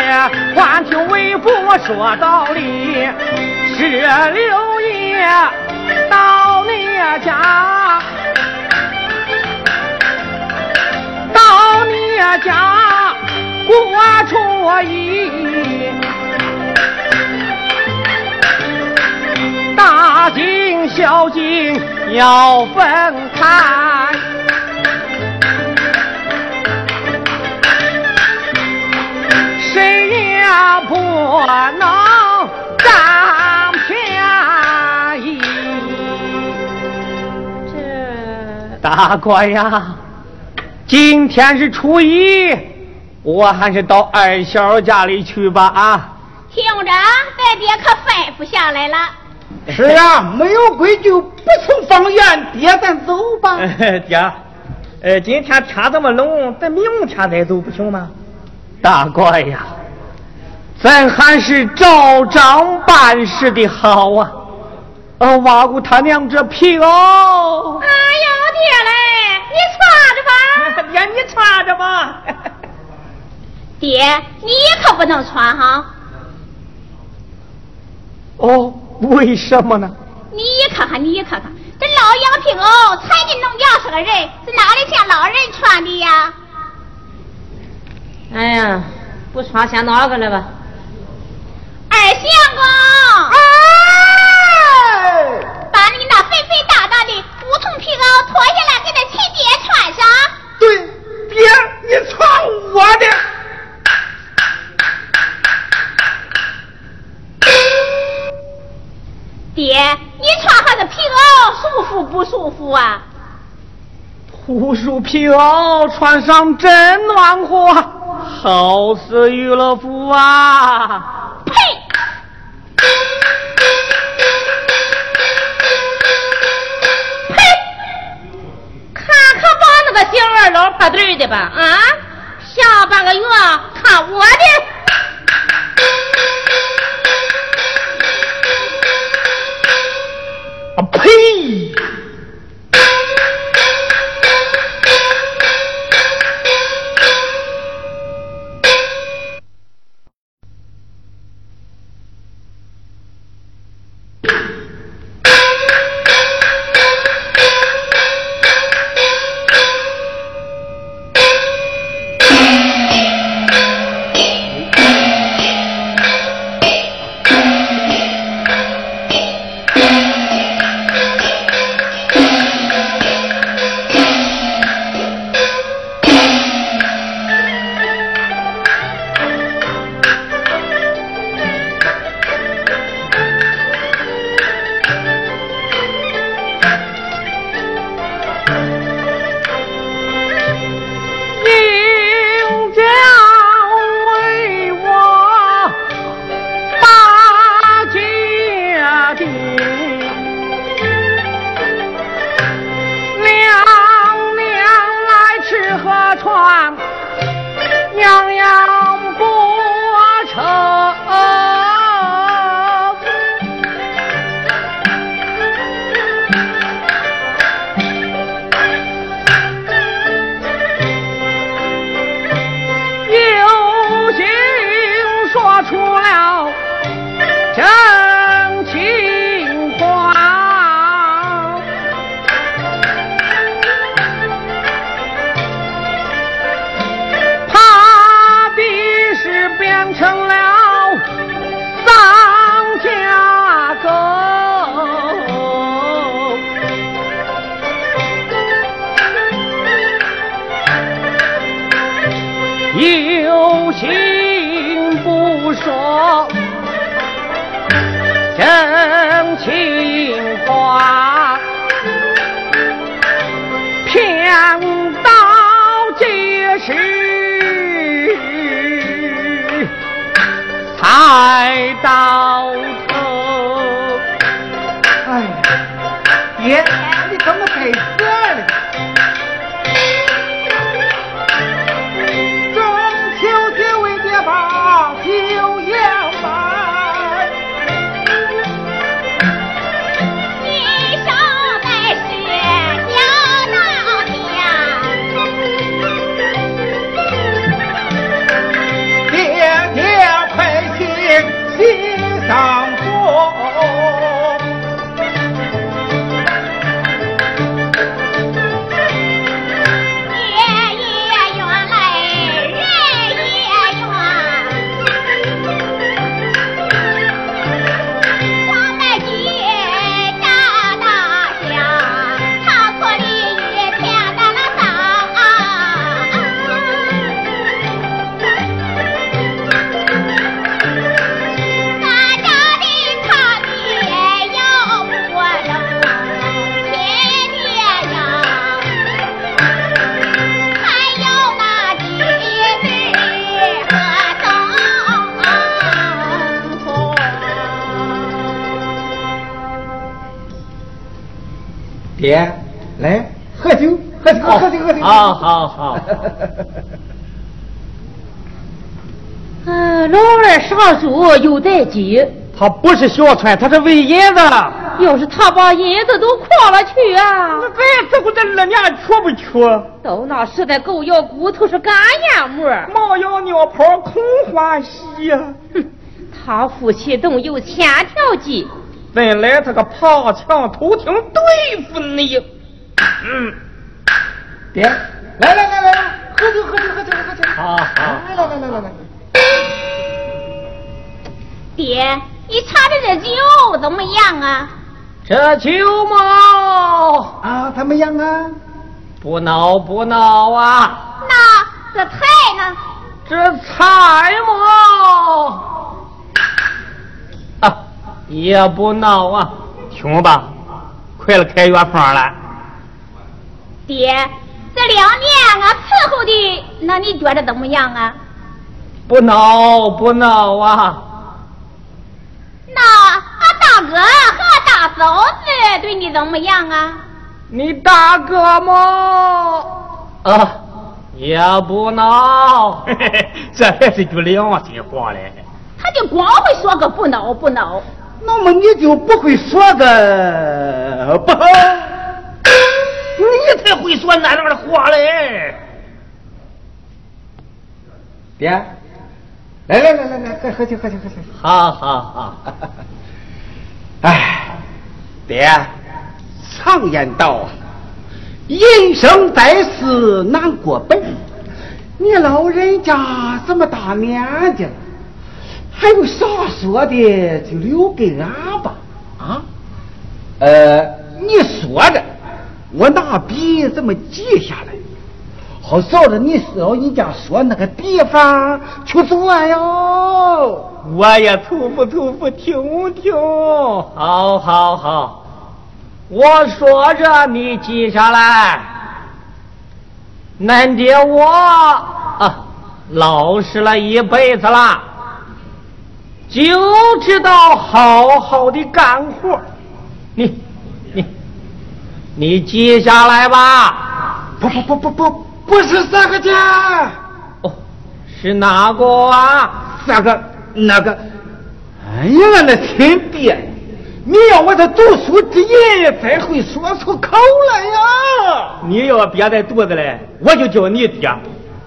C: 还听为父说道理。是六爷到你家，到你家过初一，大惊小惊要分开。谁也不能占便宜。
A: 这
C: 大官呀，今天是初一，我还是到二小家里去吧啊！
E: 听着，咱爹可吩咐下来了。
D: 是啊，没有规矩不成方圆。爹，咱走吧。[laughs]
F: 爹，呃，今天天这么冷，咱明天再走不行吗？
C: 大官呀，咱还是照章办事的好啊！呃，挖过他娘这皮袄。
A: 哎呦爹嘞，你穿着吧。[laughs]
F: 爹，你穿着吧。
E: 爹，你可不能穿哈！
C: 哦，为什么呢？
E: 你看看，你看看，这老羊皮袄才给弄娘是个人，这哪里像老人穿的呀？
A: 哎呀，不穿先哪个了吧？
E: 二相公，
D: 哎，
E: 把你那肥肥大大的梧桐皮袄脱下来，给那亲爹穿上。
D: 对，爹，你穿我的。
E: 爹，你穿上这皮袄舒服不舒服啊？
C: 护树皮袄穿上真暖和，好似娱乐服啊！
E: 呸！
A: 呸！看可把那个小二老婆对的吧啊！下半个月看我的。
D: 爹，
E: 来
D: 喝酒，喝酒，喝酒，喝酒。
B: 好好好，
A: 嗯，老 [laughs] 二上书又在急，
B: 他不是小船，他是喂银子。
A: 要是他把银子都诓了去啊，
B: 这这乎这二娘缺不缺？
A: 到那时得狗咬骨头是干眼沫。
B: 猫咬尿泡空欢喜呀、
A: 哼，他夫妻都有千条计，
B: 本来他个爬墙偷听对付你。嗯，
D: 爹，来来来来，喝酒，喝酒，喝酒，喝酒。
B: 好好
D: 来来来来来来。
E: 爹，你查的这酒怎么样啊？
B: 这酒嘛，
D: 啊，怎么样啊？
B: 不孬不孬啊！
E: 那这菜呢？
B: 这菜嘛，啊，也不闹啊。听吧，快了开药方了。
E: 爹，这两年俺伺候的，那你觉得怎么样啊？
B: 不闹不闹啊！
E: 那俺大哥和大嫂子对你怎么样啊？
B: 你大哥嘛，啊，也不闹。
G: 嘿嘿嘿，这还是句良心话嘞。
E: 他就光会说个不闹不孬。
D: 那么你就不会说个不好？
G: 你才会说那样的话嘞。
D: 爹，来来来来来，喝喝酒喝酒喝酒。
B: 好好好，
D: 哎，爹，常言道啊，人生在世难过本。你老人家这么大年纪了，还有啥说的就留给俺吧。啊，呃，你说着，我拿笔这么记下来，好照着你老人家说那个地方去做哟。
B: 我也头不头不听听。好好好，我说着你记下来。恁爹我啊，老实了一辈子了，就知道好好的干活。你你你记下来吧。
D: 不不不不不，不是三个家，
B: 哦，是哪个啊？
D: 三个那个，哎呀，俺那亲爹，你要我这读书之人才会说出口来呀！
B: 你要憋在肚子里，我就叫你爹。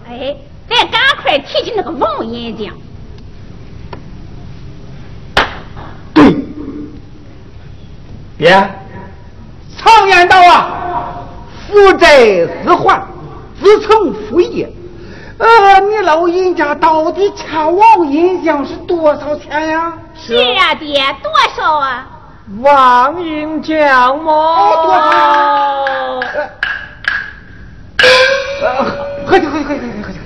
E: 哎，咱赶快提起那个王银匠。
D: 爹，常言道啊，父债子还，子承父业。呃，你老人家到底欠王银匠是多少钱呀？
E: 是啊，爹，多少啊？
B: 王银匠么？
D: 哦多少呃，喝酒，喝酒，喝酒，喝酒，喝酒。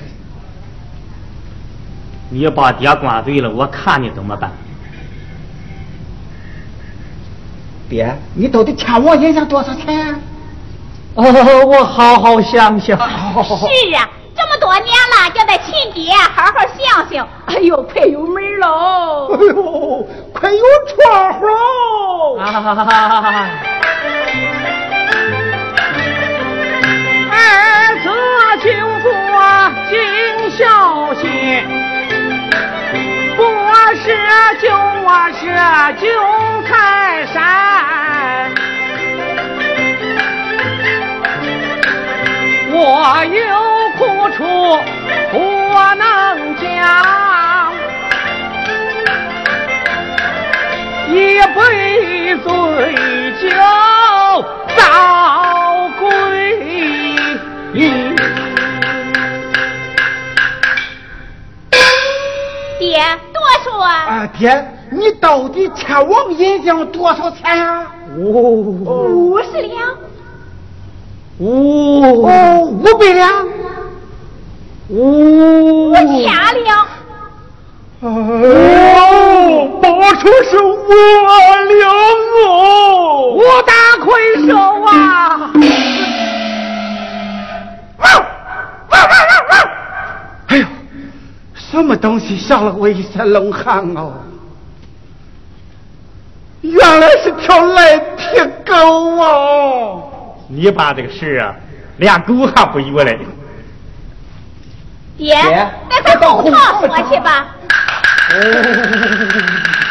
F: 你把爹灌醉了，我看你怎么办？
D: 爹，你到底欠我银子多少钱？
F: 哦，我好好想想。
C: 是啊，这么多年了，叫他亲爹好好想想。哎呦，快有门喽！
D: 哎呦，快有窗户喽！
F: 儿子请坐，尽孝心。我是就我是韭菜山，我有苦处不能讲，一杯醉酒遭鬼。
C: 爹，多少。
D: 啊，啊爹，你到底欠王银匠多少钱呀？
F: 五
C: 五十两。
F: 五
D: 哦，五百两。
F: 五
C: 千两。
F: 哦，报出是五两哦，五大亏手啊！
D: 哎呦！什么东西吓了我一身冷汗哦！原来是条赖皮狗啊！
B: 你把这个事啊，连狗还不如嘞！
C: 爹，那快后堂说去吧。[laughs]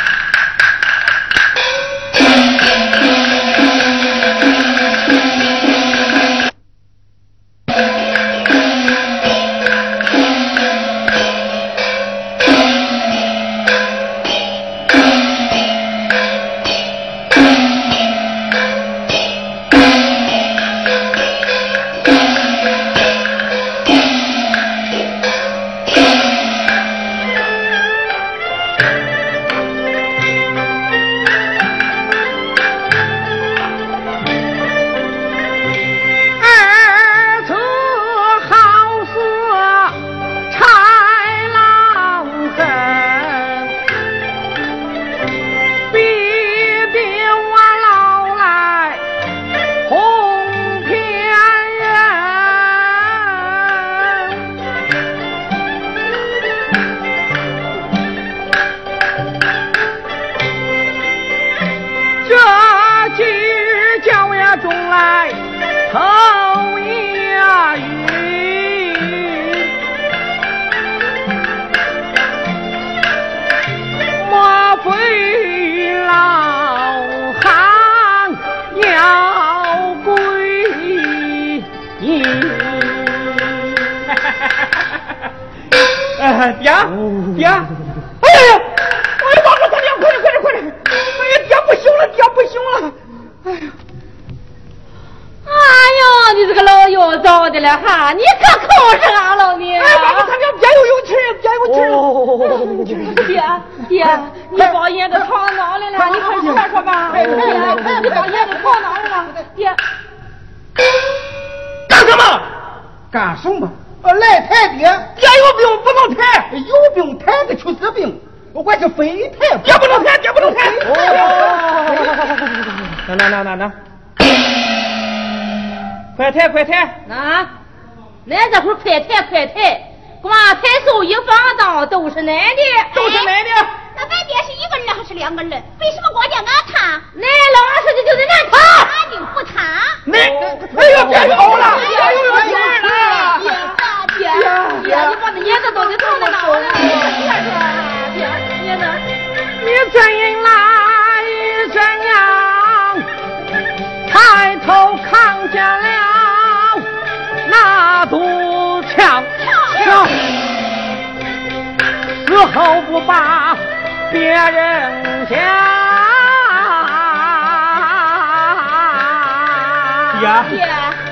C: 人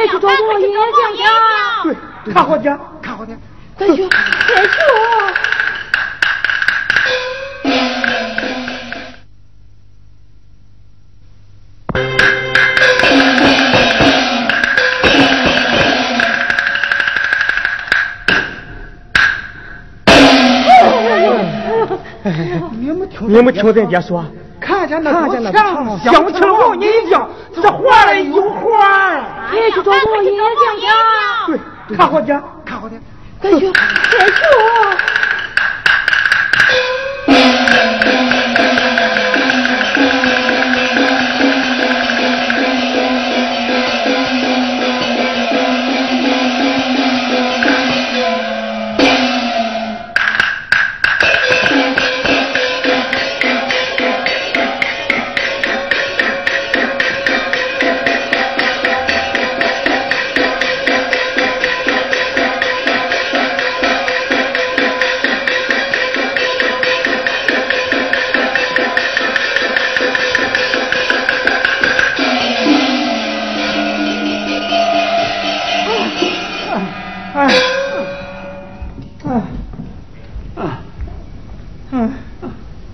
A: 也去找王银匠去。
F: 对，看好点，
D: 看好点。
A: 快去，快去。
D: 你们听，
F: 你们听咱爹说，
D: 看见那
F: 看见那
D: 墙
F: 响起了王银匠，这画了有花。
A: 也去找王银匠
F: 去。对，看好点，
D: 看好点。
A: 快去，快去。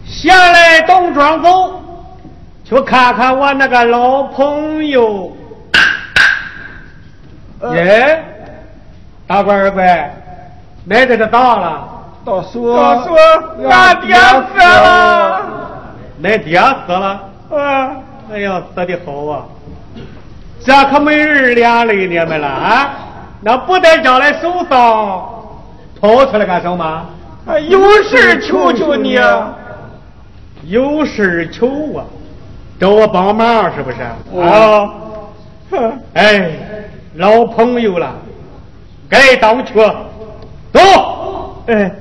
F: 下来东庄走，去看看我那个老朋友。耶，大官二官，奶在这打了。
D: 大叔，
F: 大叔，俺爹死了。恁爹死了？啊！哎呀，死的好啊！这可没人连累你们了啊！那不在家来守丧，跑出来干什么？
D: 有事求求你啊！
F: 有事求我，找我帮忙是不是？
D: 啊！
F: 哎，老朋友了，该当去。走。哎。哎，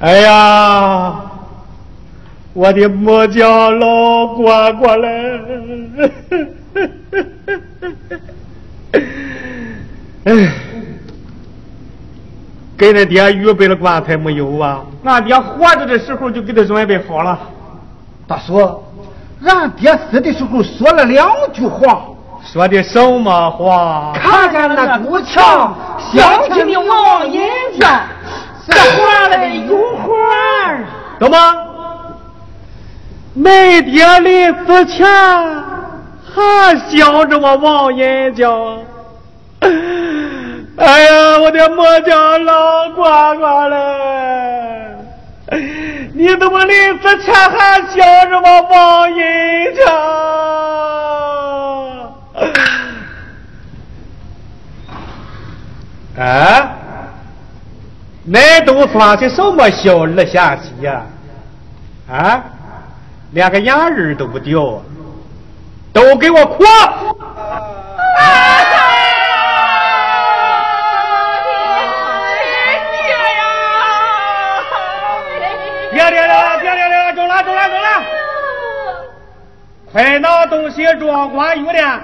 F: 哎呀！我的木匠老乖乖嘞！[laughs] 哎，给恁爹预备了棺材没有啊？俺爹活着的时候就给他准备好了。
D: 大叔，俺爹死的时候说了两句话。
F: 说的什么话？
D: 看见那堵墙，[laughs] 想起你王银匠，这画嘞有花啊！
F: 怎么？恁爹临死前还想着我王银江？哎呀，我的木匠老乖乖嘞！你怎么临死前还想着我王银江？啊！恁都算起什么小儿下棋呀？啊！连个眼儿都不掉，都给我哭啊！别别了，别别了，中了，中了，中了！快拿东西装关玉的，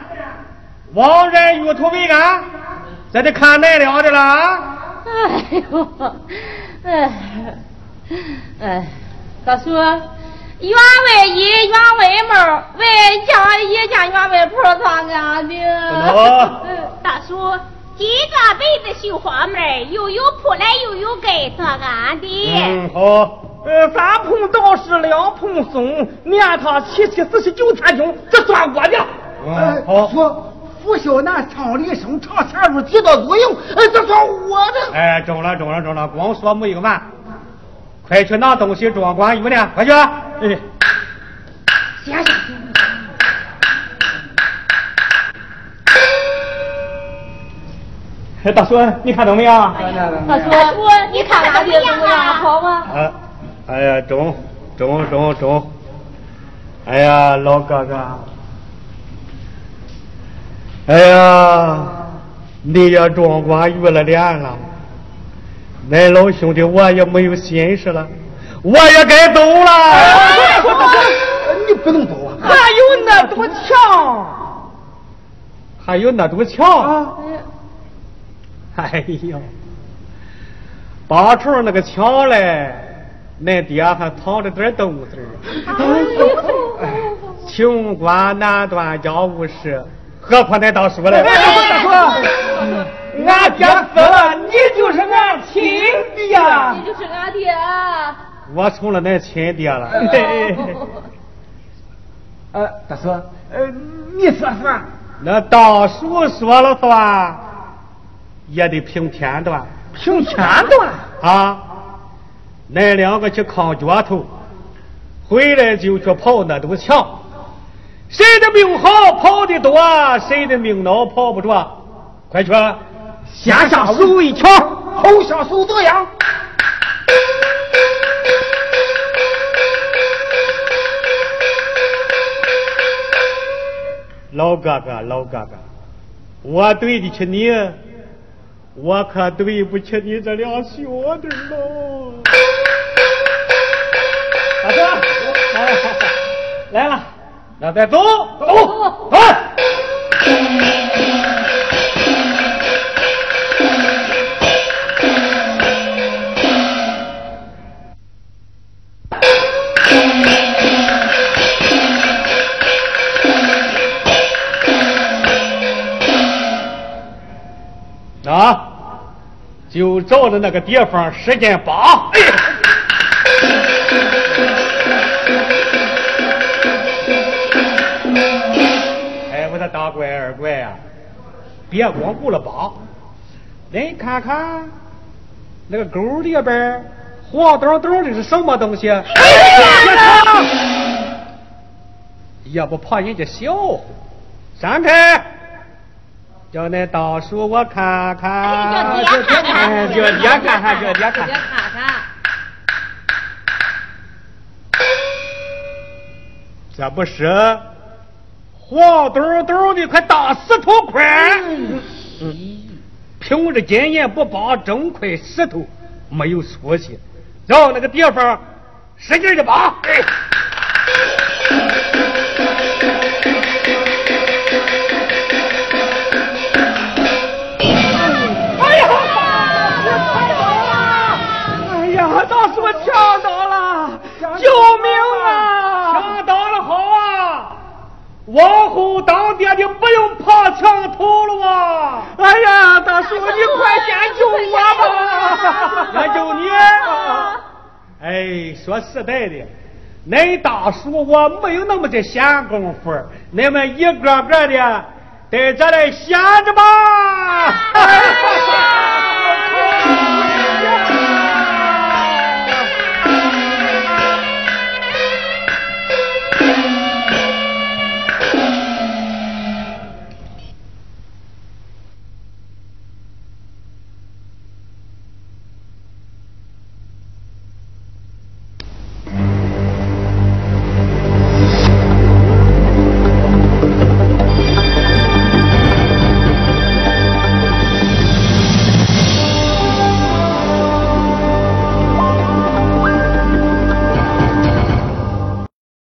F: 往人玉土为安，这得看奶了的了啊。
A: 哎呦，哎哎，大叔。员外衣，员外帽，外加一件员外袍，咋干的？
E: 大叔，几个被子绣花门，又有铺来又有盖，咋干的？
F: 嗯，好。
D: 呃，三蓬道士，两蓬松，年他七七四十九天经，这算我的。
F: 嗯，好。
D: 说拂晓南唱李声，长前路提到左营，哎，这算我的。
F: 哎，中了，中了，中了，光说没有完。快去拿东西装关羽呢！快去！哎，
A: 谢谢。
F: 哎，大叔，你看怎么样？
A: 大叔，你看俺爹怎么样？好吗？
F: 啊，哎呀，中中中中！哎呀，老哥哥，哎呀，你也装关羽了脸了。恁老兄弟，我也没有心事了。我也该走了。
D: 你不能走啊！
F: 还有那堵墙，还有那堵墙啊！哎呀，八成那个墙嘞，恁爹还藏着点东西。哎呦，穷关难断家务事，何况恁大叔嘞？
B: 大叔，俺爹死了，你就是俺亲爹。
A: 你就是俺爹。
F: 我成了恁亲爹了。[laughs]
B: 呃，大叔，呃，你说说。
F: 那大叔说了算，也得凭天断。
B: 凭天断
F: 啊！恁两个去扛脚头，回来就去跑那堵墙。谁的命好跑的多，谁的命孬跑不着。快去！
B: 先下手为强，后下手则样。
F: 老哥哥，老哥哥，我对得起你，我可对不起你这俩小弟喽。大哥，来了，那再走，走，走。啊，就照着那个地方使劲扒。哎，我大怪二怪呀，别光顾了扒，恁看看那个沟里边黄咚咚的是什么东西？也不怕人家笑话，闪开！叫那大叔我看看，
E: 叫爹看看，
B: 叫爹看看，叫爹看看。
F: 这不是黄兜兜的块大石头块？凭着经验不扒整块石头没有出息，让那个地方使劲的扒。
B: 抢到了！救命啊！
F: 抢到了好啊！往后当爹的不用爬墙头了哇！
B: 哎呀，大叔，你快先救我吧！[laughs]
F: 我救你！[laughs] 哎，说实在的，恁大叔我没有那么的闲工夫，你们一个个的在这里闲着吧。